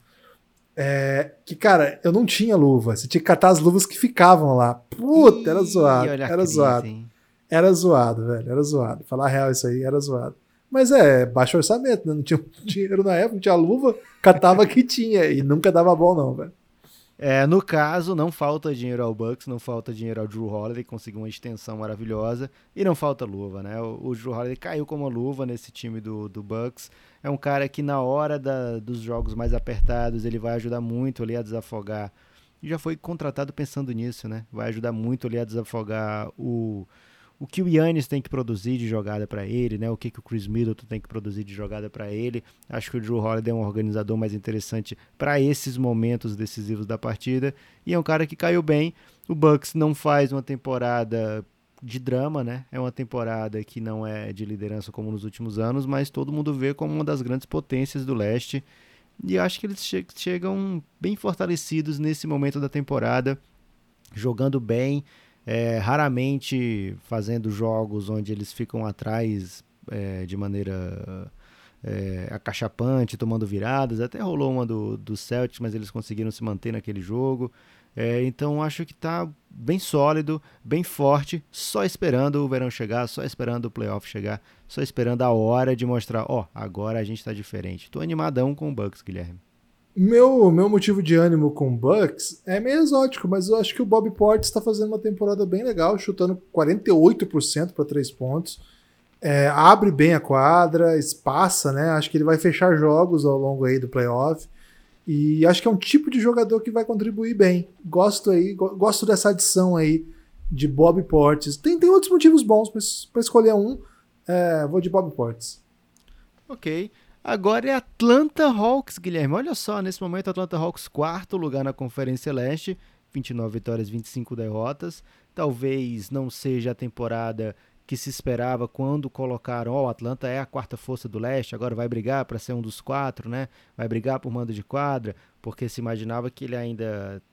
É, que, cara, eu não tinha luva. Você tinha que catar as luvas que ficavam lá. Puta, Ih, era zoado. Era crise, zoado. Hein? Era zoado, velho. Era zoado. Falar real isso aí, era zoado. Mas é, baixo orçamento, né? Não tinha dinheiro na época, não tinha luva, catava que tinha. E nunca dava bom, não, velho. É, no caso, não falta dinheiro ao Bucks, não falta dinheiro ao Drew Holiday, conseguiu uma extensão maravilhosa, e não falta luva, né? O, o Drew Holiday caiu como luva nesse time do, do Bucks. É um cara que na hora da, dos jogos mais apertados, ele vai ajudar muito ali a desafogar. Já foi contratado pensando nisso, né? Vai ajudar muito ali a desafogar o o que o Yannis tem que produzir de jogada para ele, né? O que, que o Chris Middleton tem que produzir de jogada para ele. Acho que o Drew Holiday é um organizador mais interessante para esses momentos decisivos da partida e é um cara que caiu bem. O Bucks não faz uma temporada de drama, né? É uma temporada que não é de liderança como nos últimos anos, mas todo mundo vê como uma das grandes potências do leste. E acho que eles che chegam bem fortalecidos nesse momento da temporada, jogando bem, é, raramente fazendo jogos onde eles ficam atrás é, de maneira é, acachapante, tomando viradas. Até rolou uma do, do Celtics, mas eles conseguiram se manter naquele jogo. É, então acho que está bem sólido, bem forte, só esperando o verão chegar, só esperando o playoff chegar, só esperando a hora de mostrar, ó, oh, agora a gente está diferente. Estou animadão com o Bucks, Guilherme. Meu, meu motivo de ânimo com o Bucks é meio exótico, mas eu acho que o Bob Portis está fazendo uma temporada bem legal, chutando 48% para três pontos. É, abre bem a quadra, espaça, né? Acho que ele vai fechar jogos ao longo aí do playoff. E acho que é um tipo de jogador que vai contribuir bem. Gosto aí, gosto dessa adição aí de Bob Portis. Tem, tem outros motivos bons, para escolher um, é, vou de Bob Portis. Ok. Agora é Atlanta Hawks, Guilherme. Olha só, nesse momento Atlanta Hawks quarto lugar na Conferência Leste, 29 vitórias, 25 derrotas. Talvez não seja a temporada que se esperava quando colocaram, ó, oh, o Atlanta é a quarta força do leste, agora vai brigar para ser um dos quatro, né? Vai brigar por mando de quadra, porque se imaginava que ele ainda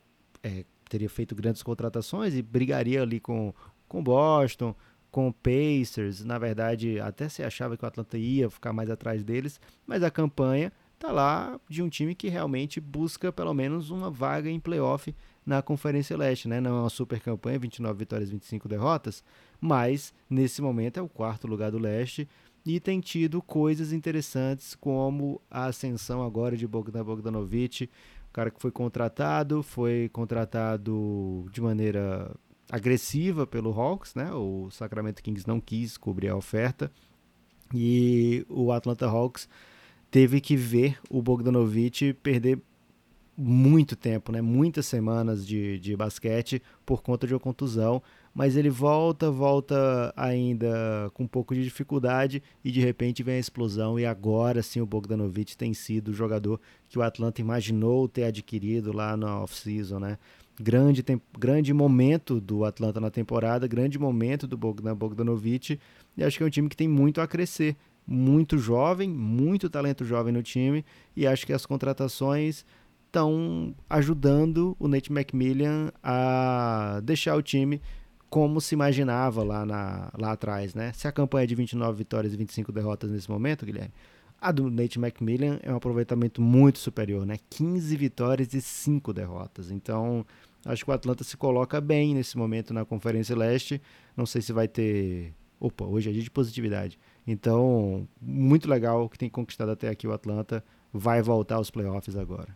é, teria feito grandes contratações e brigaria ali com com Boston, com o Pacers. Na verdade, até se achava que o Atlanta ia ficar mais atrás deles, mas a campanha tá lá de um time que realmente busca pelo menos uma vaga em playoff na Conferência Leste, né? Não é uma super campanha, 29 vitórias, 25 derrotas, mas nesse momento é o quarto lugar do Leste e tem tido coisas interessantes como a ascensão agora de Bogdan Bogdanovic, o cara que foi contratado, foi contratado de maneira agressiva pelo Hawks, né? O Sacramento Kings não quis cobrir a oferta e o Atlanta Hawks teve que ver o Bogdanovich perder muito tempo, né? Muitas semanas de, de basquete por conta de uma contusão, mas ele volta, volta ainda com um pouco de dificuldade e de repente vem a explosão e agora sim o Bogdanovich tem sido o jogador que o Atlanta imaginou ter adquirido lá na off-season, né? Grande, grande momento do Atlanta na temporada, grande momento do Bogdan Bogdanovic, e acho que é um time que tem muito a crescer, muito jovem, muito talento jovem no time, e acho que as contratações estão ajudando o Nate McMillan a deixar o time como se imaginava lá, na, lá atrás, né? Se a campanha é de 29 vitórias e 25 derrotas nesse momento, Guilherme, a do Nate McMillan é um aproveitamento muito superior, né? 15 vitórias e 5 derrotas. Então, Acho que o Atlanta se coloca bem nesse momento na Conferência Leste. Não sei se vai ter. Opa, hoje é dia de positividade. Então, muito legal que tem conquistado até aqui o Atlanta. Vai voltar aos playoffs agora.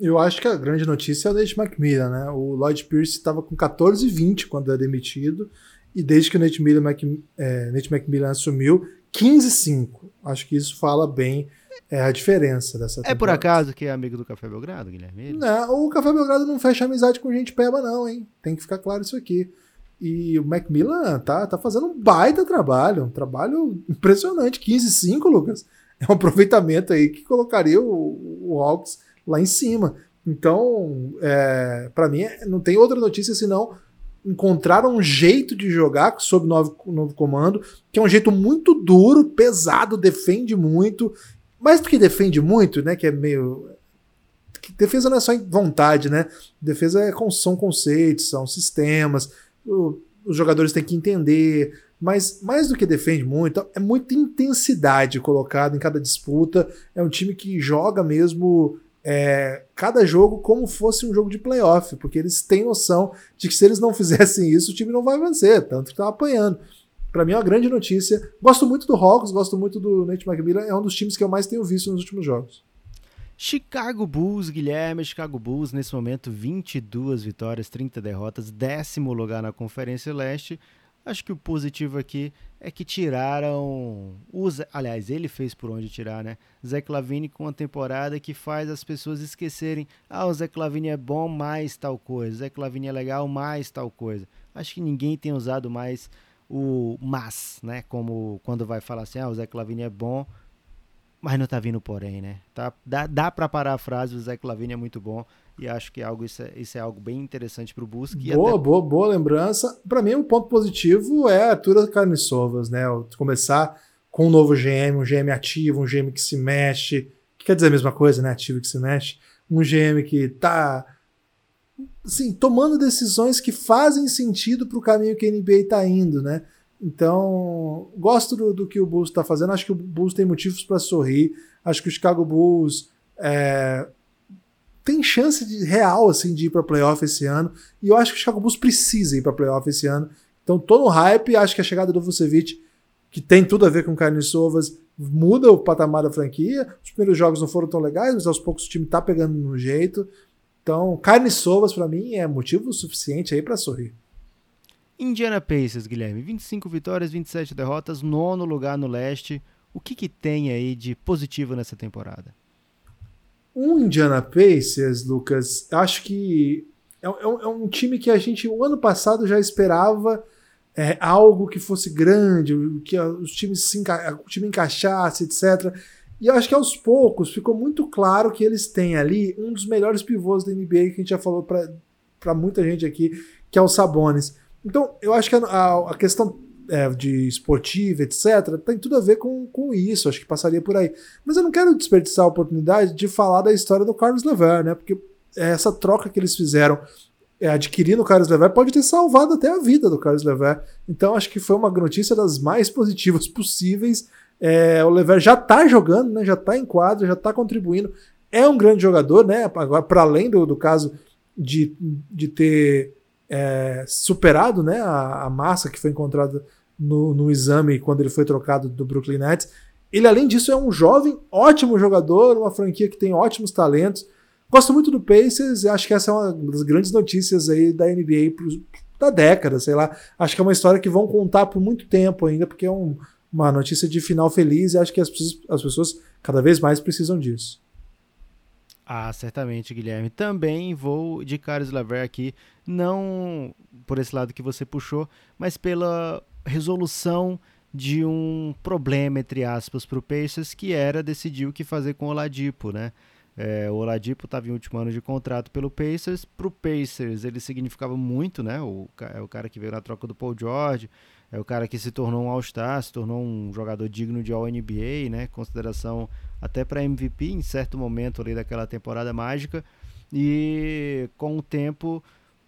Eu acho que a grande notícia é o Nate McMillan, né? O Lloyd Pierce estava com 14 e 20 quando é demitido, e desde que o Nate, Mac, é, Nate McMillan assumiu, 15 e 5. Acho que isso fala bem é, a diferença dessa É por acaso que é amigo do Café Belgrado, Guilherme? Não, o Café Belgrado não fecha amizade com gente peba, não, hein? Tem que ficar claro isso aqui. E o Macmillan tá, tá fazendo um baita trabalho, um trabalho impressionante. 15-5, Lucas. É um aproveitamento aí que colocaria o, o Hawks lá em cima. Então, é, para mim, não tem outra notícia senão encontraram um jeito de jogar sob novo, novo comando, que é um jeito muito duro, pesado, defende muito. Mais do que defende muito, né? Que é meio. Defesa não é só vontade, né? Defesa é, são conceitos, são sistemas os jogadores têm que entender, mas mais do que defende muito, é muita intensidade colocada em cada disputa. É um time que joga mesmo é, cada jogo como fosse um jogo de playoff, porque eles têm noção de que se eles não fizessem isso, o time não vai vencer, tanto que tá apanhando. Para mim é uma grande notícia. Gosto muito do Hawks, gosto muito do Nate McMillan, é um dos times que eu mais tenho visto nos últimos jogos. Chicago Bulls, Guilherme, Chicago Bulls nesse momento 22 vitórias, 30 derrotas, décimo lugar na Conferência Leste. Acho que o positivo aqui é que tiraram os, aliás, ele fez por onde tirar, né? Zé Clavini com uma temporada que faz as pessoas esquecerem, ah, o Zé Clavini é bom, mais tal coisa. Zé Clavini é legal, mais tal coisa. Acho que ninguém tem usado mais o mas, né? Como quando vai falar assim, ah, o Zé Clavini é bom, mas não tá vindo porém, né? Tá, dá dá para parar a frase, o Zé Clavini é muito bom e acho que algo, isso, é, isso é algo bem interessante pro Busque. Boa, até... boa, boa lembrança. Para mim, o um ponto positivo é a Arthur Carniçovas, né? Começar com um novo GM, um GM ativo, um GM que se mexe, que quer dizer a mesma coisa, né? Ativo que se mexe. Um GM que tá assim, tomando decisões que fazem sentido para o caminho que a NBA está indo, né? Então, gosto do, do que o Bulls está fazendo. Acho que o Bulls tem motivos para sorrir. Acho que o Chicago Bulls é, tem chance de, real assim, de ir para playoff esse ano. E eu acho que o Chicago Bulls precisa ir para playoff esse ano. Então, tô no hype. Acho que a chegada do Vucevic, que tem tudo a ver com Carne Sovas, muda o patamar da franquia. Os primeiros jogos não foram tão legais, mas aos poucos o time tá pegando no jeito. Então, Carne Sovas, para mim, é motivo suficiente aí para sorrir. Indiana Pacers, Guilherme, 25 vitórias, 27 derrotas, nono lugar no leste. O que, que tem aí de positivo nessa temporada? O Indiana Pacers, Lucas, acho que é, é, um, é um, time que a gente, o ano passado, já esperava é, algo que fosse grande, que os times se enca o time encaixasse, etc. E acho que aos poucos ficou muito claro que eles têm ali um dos melhores pivôs da NBA que a gente já falou para muita gente aqui, que é o Sabonis. Então, eu acho que a, a questão é, de esportiva, etc., tem tudo a ver com, com isso, acho que passaria por aí. Mas eu não quero desperdiçar a oportunidade de falar da história do Carlos Lever, né? Porque essa troca que eles fizeram é, adquirindo o Carlos Lever pode ter salvado até a vida do Carlos Lever. Então, acho que foi uma notícia das mais positivas possíveis. É, o Lever já tá jogando, né? Já tá em quadro, já tá contribuindo. É um grande jogador, né? Agora, para além do, do caso de, de ter é, superado né, a, a, massa que foi encontrada no, no, exame quando ele foi trocado do Brooklyn Nets. Ele, além disso, é um jovem, ótimo jogador, uma franquia que tem ótimos talentos. Gosto muito do Pacers acho que essa é uma das grandes notícias aí da NBA pro, da década, sei lá. Acho que é uma história que vão contar por muito tempo ainda, porque é um, uma notícia de final feliz e acho que as, as pessoas cada vez mais precisam disso. Ah, certamente, Guilherme. Também vou de Carlos Laver aqui, não por esse lado que você puxou, mas pela resolução de um problema, entre aspas, para o Pacers, que era decidir o que fazer com o Oladipo, né? É, o Oladipo estava em último ano de contrato pelo Pacers. Para o Pacers, ele significava muito, né? O, é o cara que veio na troca do Paul George, é o cara que se tornou um All-Star, se tornou um jogador digno de All-NBA, né? Consideração até para MVP em certo momento ali daquela temporada mágica. E com o tempo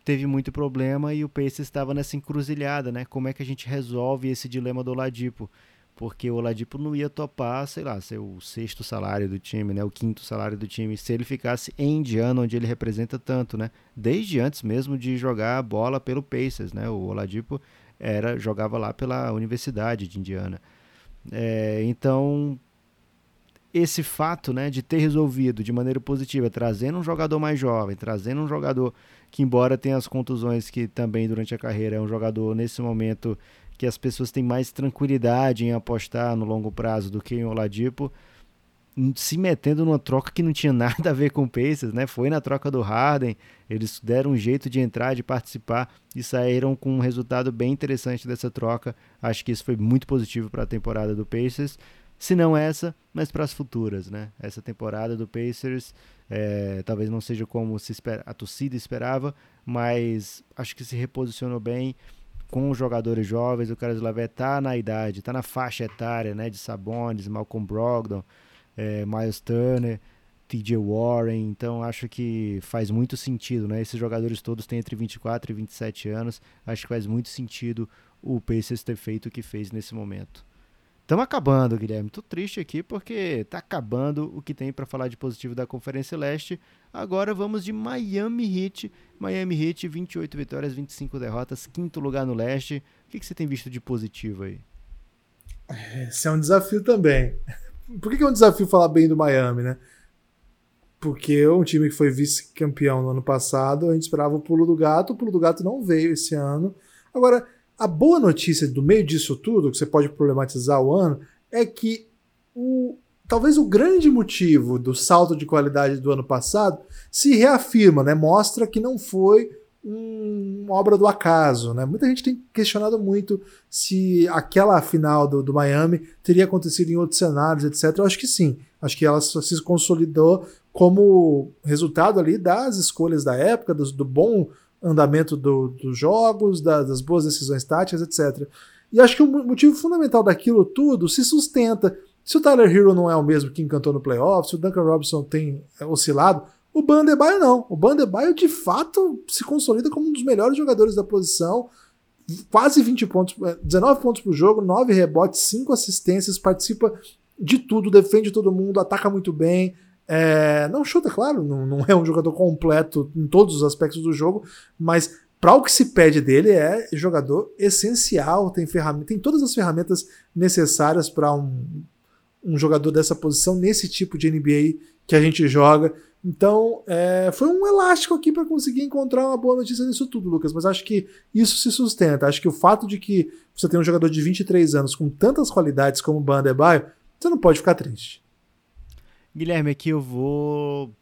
teve muito problema e o Pacers estava nessa encruzilhada, né? Como é que a gente resolve esse dilema do Oladipo? Porque o Oladipo não ia topar, sei lá, ser o sexto salário do time, né? O quinto salário do time, se ele ficasse em Indiana, onde ele representa tanto, né? Desde antes mesmo de jogar a bola pelo Pacers, né? O Oladipo era jogava lá pela Universidade de Indiana. É, então, esse fato né, de ter resolvido de maneira positiva, trazendo um jogador mais jovem, trazendo um jogador que, embora tenha as contusões que também durante a carreira é um jogador nesse momento que as pessoas têm mais tranquilidade em apostar no longo prazo do que em Oladipo, se metendo numa troca que não tinha nada a ver com o Pacers, né? Foi na troca do Harden, eles deram um jeito de entrar, de participar e saíram com um resultado bem interessante dessa troca. Acho que isso foi muito positivo para a temporada do Pacers. Se não essa, mas para as futuras, né? Essa temporada do Pacers é, talvez não seja como se espera, a torcida esperava, mas acho que se reposicionou bem com os jogadores jovens. O Carlos Lavé está na idade, está na faixa etária, né? De Sabonis, Malcolm Brogdon é, Miles Turner, TJ Warren, então acho que faz muito sentido, né? Esses jogadores todos têm entre 24 e 27 anos, acho que faz muito sentido o Pacers ter feito o que fez nesse momento. Estamos acabando, Guilherme. Tô triste aqui porque tá acabando o que tem para falar de positivo da Conferência Leste. Agora vamos de Miami Heat. Miami Heat, 28 vitórias, 25 derrotas, quinto lugar no leste. O que, que você tem visto de positivo aí? Esse é um desafio também. Por que é um desafio falar bem do Miami, né? Porque é um time que foi vice-campeão no ano passado, a gente esperava o pulo do gato, o pulo do gato não veio esse ano. Agora, a boa notícia do meio disso tudo, que você pode problematizar o ano, é que o, talvez o grande motivo do salto de qualidade do ano passado se reafirma, né? Mostra que não foi uma obra do acaso. Né? Muita gente tem questionado muito se aquela final do, do Miami teria acontecido em outros cenários, etc. Eu acho que sim. Acho que ela se consolidou como resultado ali das escolhas da época, do, do bom andamento do, dos jogos, da, das boas decisões táticas, etc. E acho que o motivo fundamental daquilo tudo se sustenta. Se o Tyler Hero não é o mesmo que encantou no playoff, se o Duncan Robinson tem oscilado, o Bandebaio não. O Bandebaio de fato se consolida como um dos melhores jogadores da posição. Quase 20 pontos, 19 é, pontos por jogo, 9 rebotes, 5 assistências, participa de tudo, defende todo mundo, ataca muito bem. É, não chuta, claro, não, não é um jogador completo em todos os aspectos do jogo, mas para o que se pede dele é jogador essencial, tem, ferramenta, tem todas as ferramentas necessárias para um, um jogador dessa posição nesse tipo de NBA que a gente joga. Então, é, foi um elástico aqui para conseguir encontrar uma boa notícia nisso tudo, Lucas. Mas acho que isso se sustenta. Acho que o fato de que você tem um jogador de 23 anos com tantas qualidades como o Bandebaio, você não pode ficar triste. Guilherme, aqui eu vou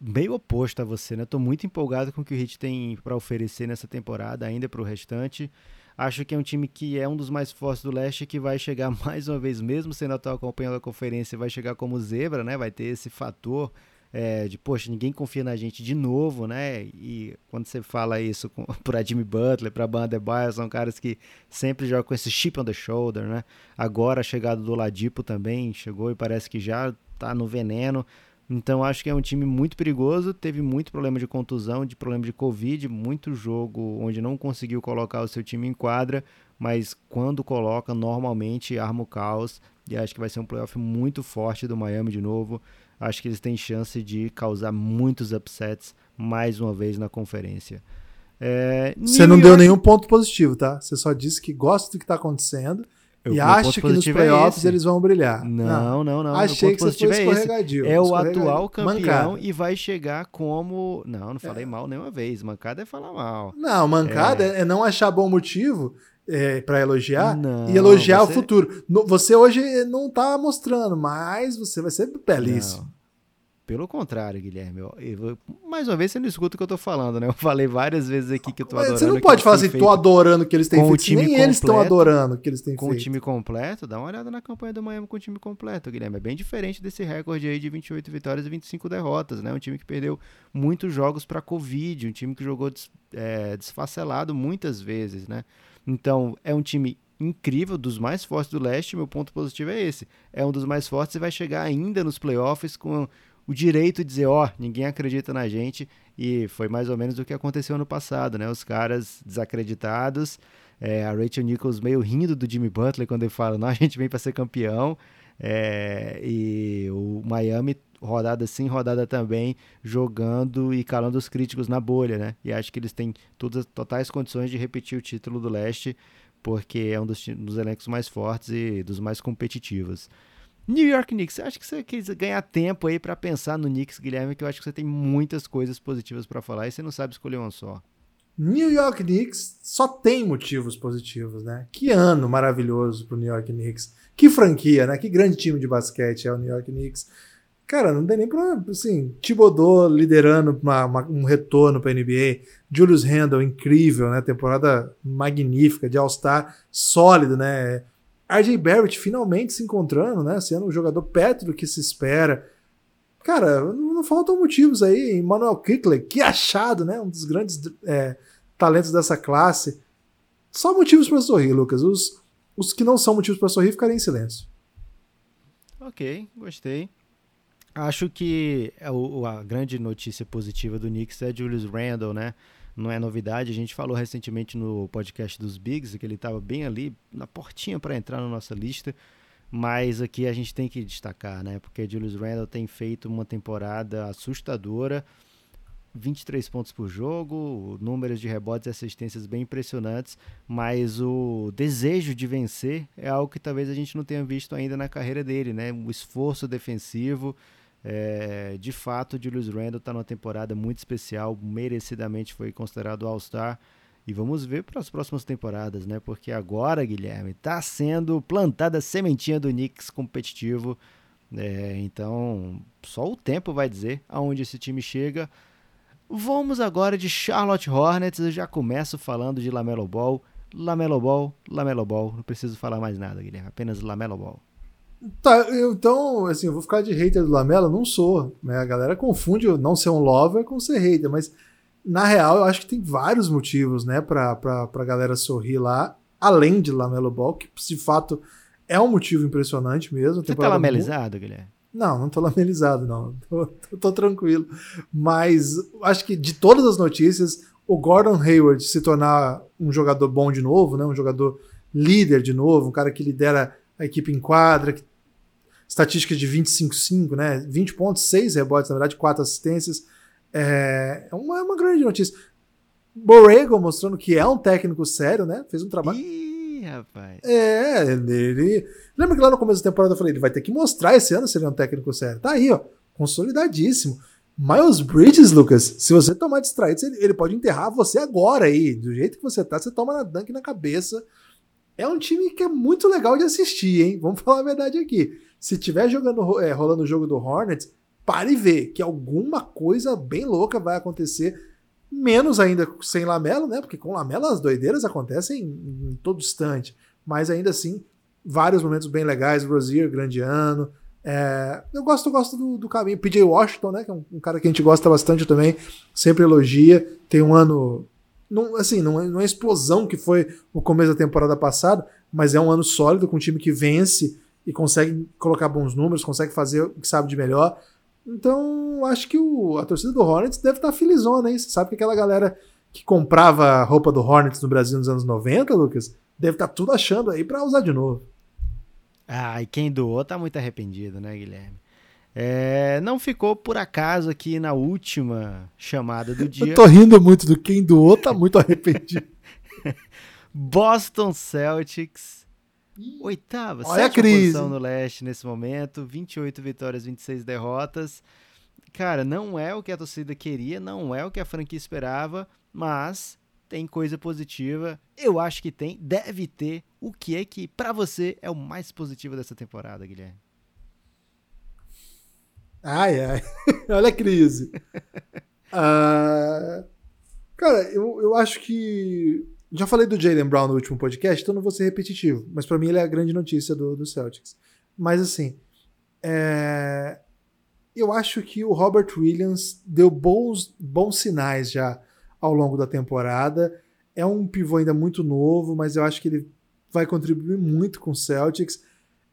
meio oposto a você, né? Tô muito empolgado com o que o Heat tem para oferecer nessa temporada, ainda para o restante. Acho que é um time que é um dos mais fortes do leste, que vai chegar mais uma vez, mesmo sendo atual campeão da conferência, vai chegar como zebra, né? Vai ter esse fator é, de, poxa, ninguém confia na gente de novo, né? E quando você fala isso para Jimmy Butler, para Banda Baia, são caras que sempre jogam com esse chip on the shoulder, né? Agora a chegada do Ladipo também chegou e parece que já tá no veneno. Então acho que é um time muito perigoso, teve muito problema de contusão, de problema de Covid, muito jogo onde não conseguiu colocar o seu time em quadra, mas quando coloca, normalmente arma o caos. E acho que vai ser um playoff muito forte do Miami de novo acho que eles têm chance de causar muitos upsets mais uma vez na conferência. É, Você não York... deu nenhum ponto positivo, tá? Você só disse que gosta do que está acontecendo Eu, e acha que nos é playoffs é eles vão brilhar. Não, não, não. Achei que você foi escorregadio. É, é o atual campeão mancada. e vai chegar como. Não, não falei é. mal nenhuma vez. Mancada é falar mal. Não, mancada é, é não achar bom motivo é, para elogiar não, e elogiar você... o futuro. No, você hoje não tá mostrando, mas você vai ser belíssimo. Não. Pelo contrário, Guilherme. Eu, eu, mais uma vez você não escuta o que eu tô falando, né? Eu falei várias vezes aqui que eu tô adorando. Você não pode falar assim, tô adorando o que eles têm feito. O time nem completo, eles estão adorando o que eles têm com feito. Com o time completo, dá uma olhada na campanha do Miami com o time completo, Guilherme. É bem diferente desse recorde aí de 28 vitórias e 25 derrotas, né? Um time que perdeu muitos jogos para Covid, um time que jogou des, é, desfacelado muitas vezes, né? Então, é um time incrível, dos mais fortes do leste. Meu ponto positivo é esse. É um dos mais fortes e vai chegar ainda nos playoffs com o direito de dizer, ó, oh, ninguém acredita na gente, e foi mais ou menos o que aconteceu no passado, né? Os caras desacreditados, é, a Rachel Nichols meio rindo do Jimmy Butler quando ele fala, não, a gente vem para ser campeão, é, e o Miami rodada sim, rodada também, jogando e calando os críticos na bolha, né? E acho que eles têm todas totais condições de repetir o título do leste, porque é um dos, dos elencos mais fortes e dos mais competitivos. New York Knicks, acho que você quis ganhar tempo aí para pensar no Knicks, Guilherme, que eu acho que você tem muitas coisas positivas para falar e você não sabe escolher uma só. New York Knicks só tem motivos positivos, né? Que ano maravilhoso pro New York Knicks. Que franquia, né? Que grande time de basquete é o New York Knicks. Cara, não tem nem pra. Assim, Thibodeau liderando uma, uma, um retorno pra NBA. Julius Randle, incrível, né? Temporada magnífica, de All-Star, sólido, né? RJ Barrett finalmente se encontrando, né? Sendo um jogador perto do que se espera. Cara, não, faltam motivos aí. Emmanuel Kickley, que achado, né? Um dos grandes é, talentos dessa classe. Só motivos para sorrir, Lucas. Os, os que não são motivos para sorrir ficarem em silêncio. Ok, gostei. Acho que a, a grande notícia positiva do Knicks é Julius Randle, né? Não é novidade, a gente falou recentemente no podcast dos Bigs que ele estava bem ali na portinha para entrar na nossa lista, mas aqui a gente tem que destacar, né? Porque Julius Randle tem feito uma temporada assustadora 23 pontos por jogo, números de rebotes e assistências bem impressionantes, mas o desejo de vencer é algo que talvez a gente não tenha visto ainda na carreira dele, né? O esforço defensivo. É, de fato, Julius Randle está numa temporada muito especial, merecidamente foi considerado All-Star. E vamos ver para as próximas temporadas, né? Porque agora, Guilherme, está sendo plantada a sementinha do Knicks competitivo. É, então, só o tempo vai dizer aonde esse time chega. Vamos agora de Charlotte Hornets. Eu já começo falando de Lamelo Ball. Lamelo Ball, Lamelo Ball. Não preciso falar mais nada, Guilherme. Apenas Lamelo Ball. Tá, eu, então, assim, eu vou ficar de hater do Lamelo? Não sou. Né? A galera confunde não ser um lover com ser hater, mas na real eu acho que tem vários motivos, né, pra, pra, pra galera sorrir lá, além de Lamelo Ball, que de fato é um motivo impressionante mesmo. Você tá lamelizado, Guilherme? Não, não tô lamelizado, não. Tô, tô, tô, tranquilo. Mas acho que de todas as notícias, o Gordon Hayward se tornar um jogador bom de novo, né? Um jogador líder de novo, um cara que lidera a equipe em quadra, que, estatísticas de 25-5, né? 20 pontos, 6 rebotes, na verdade, 4 assistências. É, é uma, é uma grande notícia. Borrego mostrando que é um técnico sério, né? Fez um trabalho. Ih, rapaz. É, ele Lembra que lá no começo da temporada eu falei, ele vai ter que mostrar esse ano se ele é um técnico sério. Tá aí, ó, consolidadíssimo. Miles Bridges, Lucas, se você tomar distraído, ele pode enterrar você agora aí. Do jeito que você tá, você toma na dunk na cabeça. É um time que é muito legal de assistir, hein? Vamos falar a verdade aqui. Se tiver jogando, é, rolando o jogo do Hornets, pare e vê que alguma coisa bem louca vai acontecer. Menos ainda sem Lamelo, né? Porque com Lamelo as doideiras acontecem em, todo instante. Mas ainda assim, vários momentos bem legais, Rosier, grande ano. É, eu gosto, gosto do, do, caminho. PJ Washington, né? Que é um, um, cara que a gente gosta bastante também, sempre elogia. Tem um ano. Não, assim, não é, não é explosão que foi o começo da temporada passada, mas é um ano sólido, com um time que vence e consegue colocar bons números, consegue fazer o que sabe de melhor. Então, acho que o, a torcida do Hornets deve estar felizona, hein? Você sabe que aquela galera que comprava roupa do Hornets no Brasil nos anos 90, Lucas, deve estar tudo achando aí para usar de novo. Ah, e quem doou tá muito arrependido, né, Guilherme? É, não ficou por acaso aqui na última chamada do dia. Eu tô rindo muito do quem doou, tá muito arrependido. Boston Celtics, oitava, Olha sétima a crise. posição no leste nesse momento, 28 vitórias, 26 derrotas. Cara, não é o que a torcida queria, não é o que a franquia esperava, mas tem coisa positiva. Eu acho que tem, deve ter. O que é que para você é o mais positivo dessa temporada, Guilherme? Ai, ai. Olha a crise. uh, cara, eu, eu acho que. Já falei do Jalen Brown no último podcast, então não vou ser repetitivo. Mas para mim ele é a grande notícia do, do Celtics. Mas assim. É... Eu acho que o Robert Williams deu bons, bons sinais já ao longo da temporada. É um pivô ainda muito novo, mas eu acho que ele vai contribuir muito com o Celtics.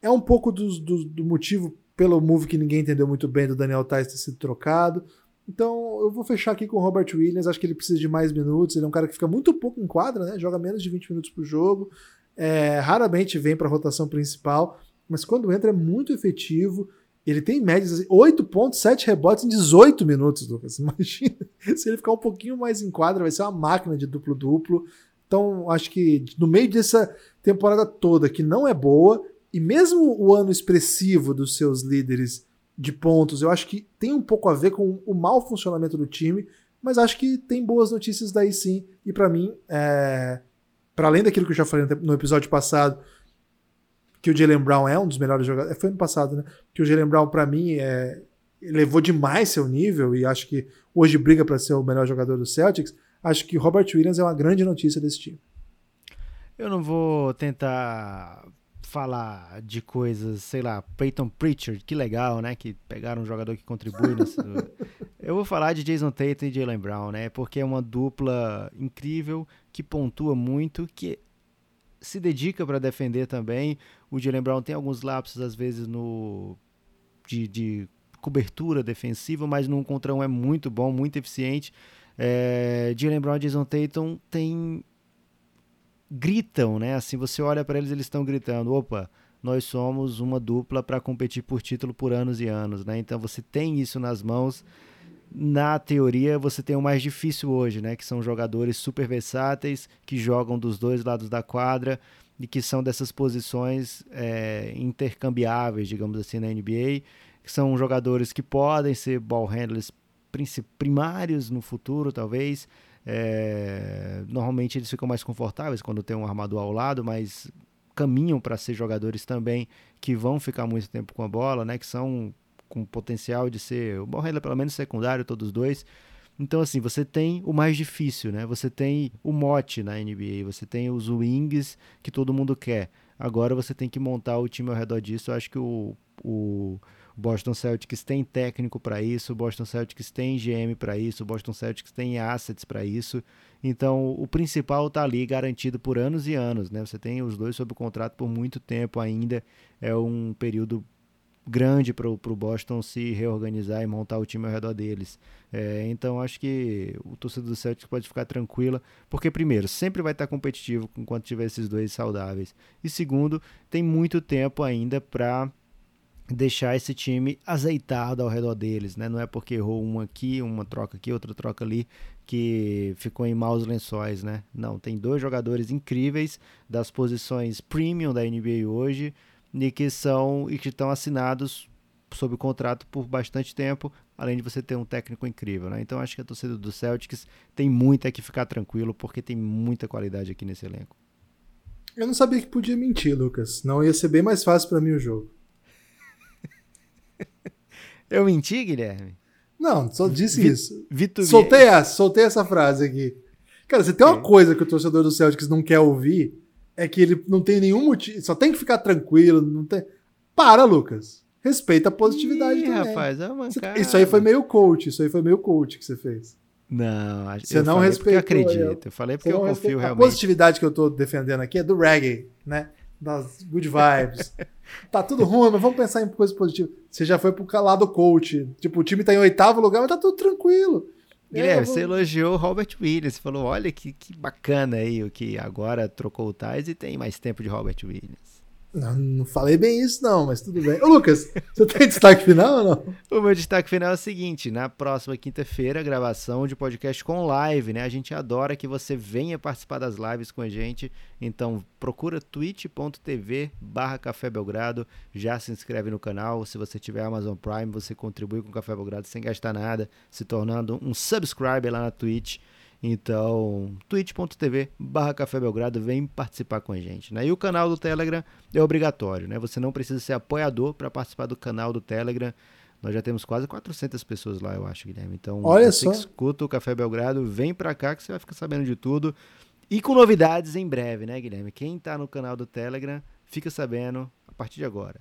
É um pouco do, do, do motivo pelo move que ninguém entendeu muito bem do Daniel Tais ter sido trocado. Então eu vou fechar aqui com o Robert Williams. Acho que ele precisa de mais minutos. Ele é um cara que fica muito pouco em quadra, né? Joga menos de 20 minutos por jogo. É, raramente vem para a rotação principal, mas quando entra é muito efetivo. Ele tem médias assim, 8 pontos, 7 rebotes em 18 minutos, Lucas. Imagina se ele ficar um pouquinho mais em quadra, vai ser uma máquina de duplo-duplo. Então, acho que no meio dessa temporada toda, que não é boa, e mesmo o ano expressivo dos seus líderes de pontos, eu acho que tem um pouco a ver com o mau funcionamento do time, mas acho que tem boas notícias daí sim. E para mim, é... para além daquilo que eu já falei no episódio passado, que o Jalen Brown é um dos melhores jogadores. Foi ano passado, né? Que o Jalen Brown, para mim, é... elevou demais seu nível e acho que hoje briga para ser o melhor jogador do Celtics. Acho que Robert Williams é uma grande notícia desse time. Eu não vou tentar falar de coisas, sei lá, Peyton Pritchard, que legal, né? Que pegaram um jogador que contribui. Nesse... Eu vou falar de Jason Tatum e Jalen Brown, né? Porque é uma dupla incrível, que pontua muito, que se dedica para defender também. O Jalen Brown tem alguns lapsos, às vezes, no de, de cobertura defensiva, mas num contra um é muito bom, muito eficiente. É, Jalen Brown e Jason Tatum tem gritam, né? Assim, você olha para eles, eles estão gritando: opa, nós somos uma dupla para competir por título por anos e anos, né? Então você tem isso nas mãos. Na teoria, você tem o mais difícil hoje, né? Que são jogadores super versáteis que jogam dos dois lados da quadra e que são dessas posições é, intercambiáveis, digamos assim, na NBA. Que são jogadores que podem ser ball handlers primários no futuro, talvez, é, normalmente eles ficam mais confortáveis quando tem um armador ao lado, mas caminham para ser jogadores também que vão ficar muito tempo com a bola, né? Que são com potencial de ser o ball pelo menos secundário, todos dois. Então, assim, você tem o mais difícil, né? Você tem o mote na NBA, você tem os wings que todo mundo quer. Agora você tem que montar o time ao redor disso. Eu acho que o, o o Boston Celtics tem técnico para isso, o Boston Celtics tem GM para isso, o Boston Celtics tem assets para isso. Então, o principal está ali garantido por anos e anos, né? Você tem os dois sob contrato por muito tempo ainda. É um período grande para o Boston se reorganizar e montar o time ao redor deles. É, então acho que o torcedor do Celtics pode ficar tranquila, porque primeiro, sempre vai estar competitivo enquanto tiver esses dois saudáveis. E segundo, tem muito tempo ainda para deixar esse time azeitado ao redor deles, né? Não é porque errou um aqui, uma troca aqui, outra troca ali, que ficou em maus lençóis, né? Não, tem dois jogadores incríveis das posições premium da NBA hoje e que são e que estão assinados sob contrato por bastante tempo, além de você ter um técnico incrível, né? Então acho que a torcida do Celtics tem muito que ficar tranquilo porque tem muita qualidade aqui nesse elenco. Eu não sabia que podia mentir, Lucas. Não ia ser bem mais fácil para mim o jogo. Eu menti, Guilherme? Não, só disse Vi, isso. Vitor soltei essa, soltei essa frase aqui. Cara, você tem uma coisa que o torcedor do Celtics não quer ouvir, é que ele não tem nenhum motivo, só tem que ficar tranquilo, não tem. Para, Lucas. Respeita a positividade Ih, também. rapaz, é uma Isso aí foi meio coach, isso aí foi meio coach que você fez. Não, você eu não respeitou. Eu acredito. Eu, eu falei porque eu confio realmente. A positividade que eu tô defendendo aqui é do reggae, né? Das good vibes. tá tudo ruim, mas vamos pensar em coisa positiva. Você já foi pro calado coach. Tipo, o time tá em oitavo lugar, mas tá tudo tranquilo. Guilherme, é, vou... você elogiou o Robert Williams. Falou: olha que, que bacana aí o que agora trocou o Tais e tem mais tempo de Robert Williams. Não, não falei bem isso, não, mas tudo bem. Ô, Lucas, você tem destaque final ou não? O meu destaque final é o seguinte: na próxima quinta-feira, gravação de podcast com live, né? A gente adora que você venha participar das lives com a gente. Então, procura twitch.tv barra Café Belgrado. Já se inscreve no canal. Se você tiver Amazon Prime, você contribui com o Café Belgrado sem gastar nada, se tornando um subscriber lá na Twitch. Então, twitch.tv barra Café Belgrado, vem participar com a gente. Né? E o canal do Telegram é obrigatório, né? Você não precisa ser apoiador para participar do canal do Telegram. Nós já temos quase 400 pessoas lá, eu acho, Guilherme. Então, Olha você só. que escuta o Café Belgrado, vem para cá que você vai ficar sabendo de tudo. E com novidades em breve, né, Guilherme? Quem está no canal do Telegram, fica sabendo a partir de agora.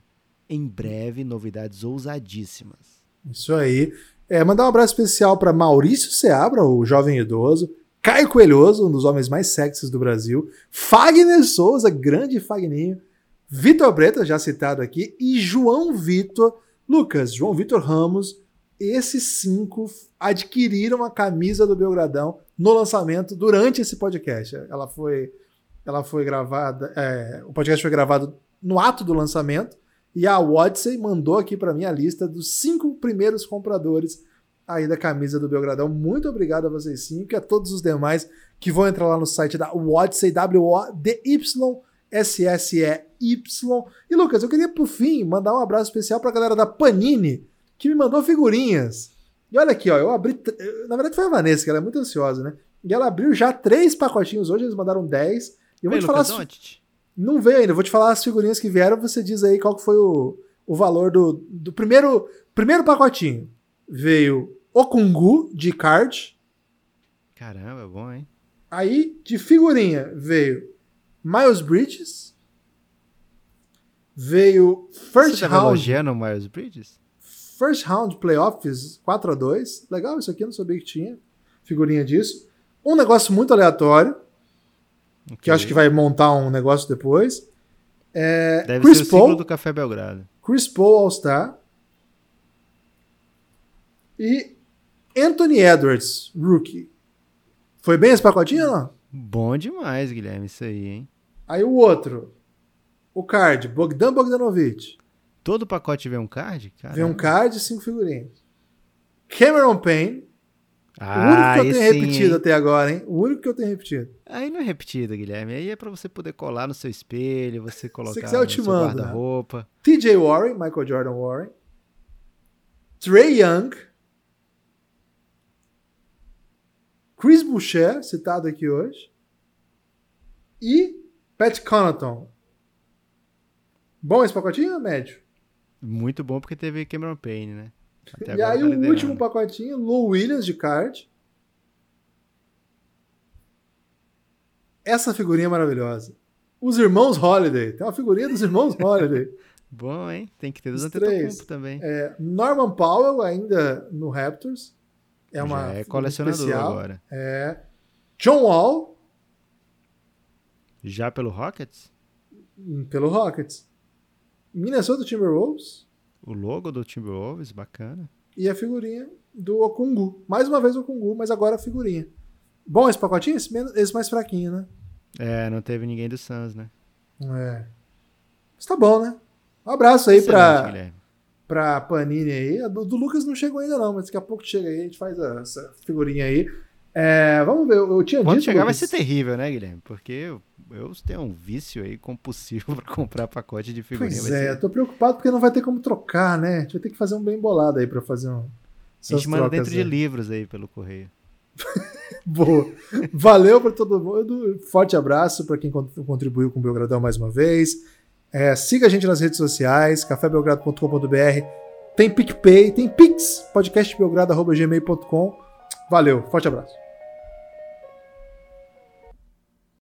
Em breve, novidades ousadíssimas. Isso aí. É, mandar um abraço especial para Maurício Seabra, o jovem idoso, Caio Coelhoso, um dos homens mais sexys do Brasil, Fagner Souza, grande Fagninho, Vitor Breta, já citado aqui, e João Vitor, Lucas, João Vitor Ramos, esses cinco adquiriram a camisa do Belgradão no lançamento durante esse podcast. Ela foi, ela foi gravada, é, o podcast foi gravado no ato do lançamento e a Odyssey mandou aqui para mim a lista dos cinco primeiros compradores aí da camisa do Belgradão. Muito obrigado a vocês sim, que a todos os demais que vão entrar lá no site da Wodsey, W-O-D-Y-S-S-E-Y. E Lucas, eu queria por fim mandar um abraço especial pra galera da Panini, que me mandou figurinhas. E olha aqui, ó, eu abri. Na verdade foi a Vanessa, que ela é muito ansiosa, né? E ela abriu já três pacotinhos hoje, eles mandaram 10. E eu vou te falar. Lucas, as-. Não veio ainda, vou te falar as figurinhas que vieram, você diz aí qual que foi o, o valor do, do primeiro, primeiro pacotinho. Veio Okungu de card, Caramba, bom, hein? aí de figurinha veio Miles Bridges, veio First Você Round, elogiando o Miles Bridges? First Round Playoffs 4 a 2 Legal isso aqui, eu não sabia que tinha figurinha disso. Um negócio muito aleatório, que eu acho que vai montar um negócio depois. É, Deve Chris ser o Paul, ciclo do Café Belgrado. Chris Paul All-Star e Anthony Edwards, rookie. Foi bem esse pacotinho ou não? Bom demais, Guilherme, isso aí, hein? Aí o outro, o card, Bogdan Bogdanovic. Todo pacote vem um card? Caramba. Vem um card e cinco figurinhas. Cameron Payne, o único Ah, que eu tenho sim, repetido hein? até agora, hein? O único que eu tenho repetido. Aí não é repetido, Guilherme. Aí é pra você poder colar no seu espelho, você colocar quiser, eu te mando, né? guarda-roupa. TJ Warren, Michael Jordan Warren. Trey Young. Chris Boucher, citado aqui hoje. E Pat Connaughton. Bom esse pacotinho ou médio? Muito bom porque teve Cameron Payne, né? Até e aí tá o liderando. último pacotinho, Lou Williams de card. Essa figurinha é maravilhosa. Os irmãos Holiday. Tem uma figurinha dos irmãos Holiday. Bom, hein? Tem que ter Os dos três. Antetokounmpo também. É, Norman Powell ainda no Raptors. É uma Já é colecionador especial. agora. É. John Wall Já pelo Rockets? hum, pelo Rockets. Minnesota Timberwolves O logo do Timberwolves, bacana. e a figurinha do Okungu. Mais uma vez o Okungu, mas agora a figurinha. Bom esse pacotinho? Esse, menos- esse mais fraquinho, né? É, não teve ninguém do Suns, né? É. Mas tá bom, né? Um abraço aí Excelente, pra, Guilherme. pra Panini aí. A do, do Lucas não chegou ainda não, mas daqui a pouco chega aí, a gente faz a- essa figurinha aí. É, vamos ver, eu, tinha Quando dito, chegar vai ser terrível, né, Guilherme? Porque eu, eu tenho um vício aí compulsivo pra comprar pacote de figurinha. Pois é, ser- eu tô preocupado porque não vai ter como trocar, né? A gente vai ter que fazer um bem bolado aí pra fazer um. A essas gente manda dentro de livros aí pelo correio. Boa. Valeu pra todo mundo. Forte abraço pra quem con- contribuiu com o Belgradão mais uma vez. É, siga a gente nas redes sociais, cafébelgrado.com.br. Tem PicPay, tem Pix, podcastbelgrado.gmail.com. Valeu, forte abraço.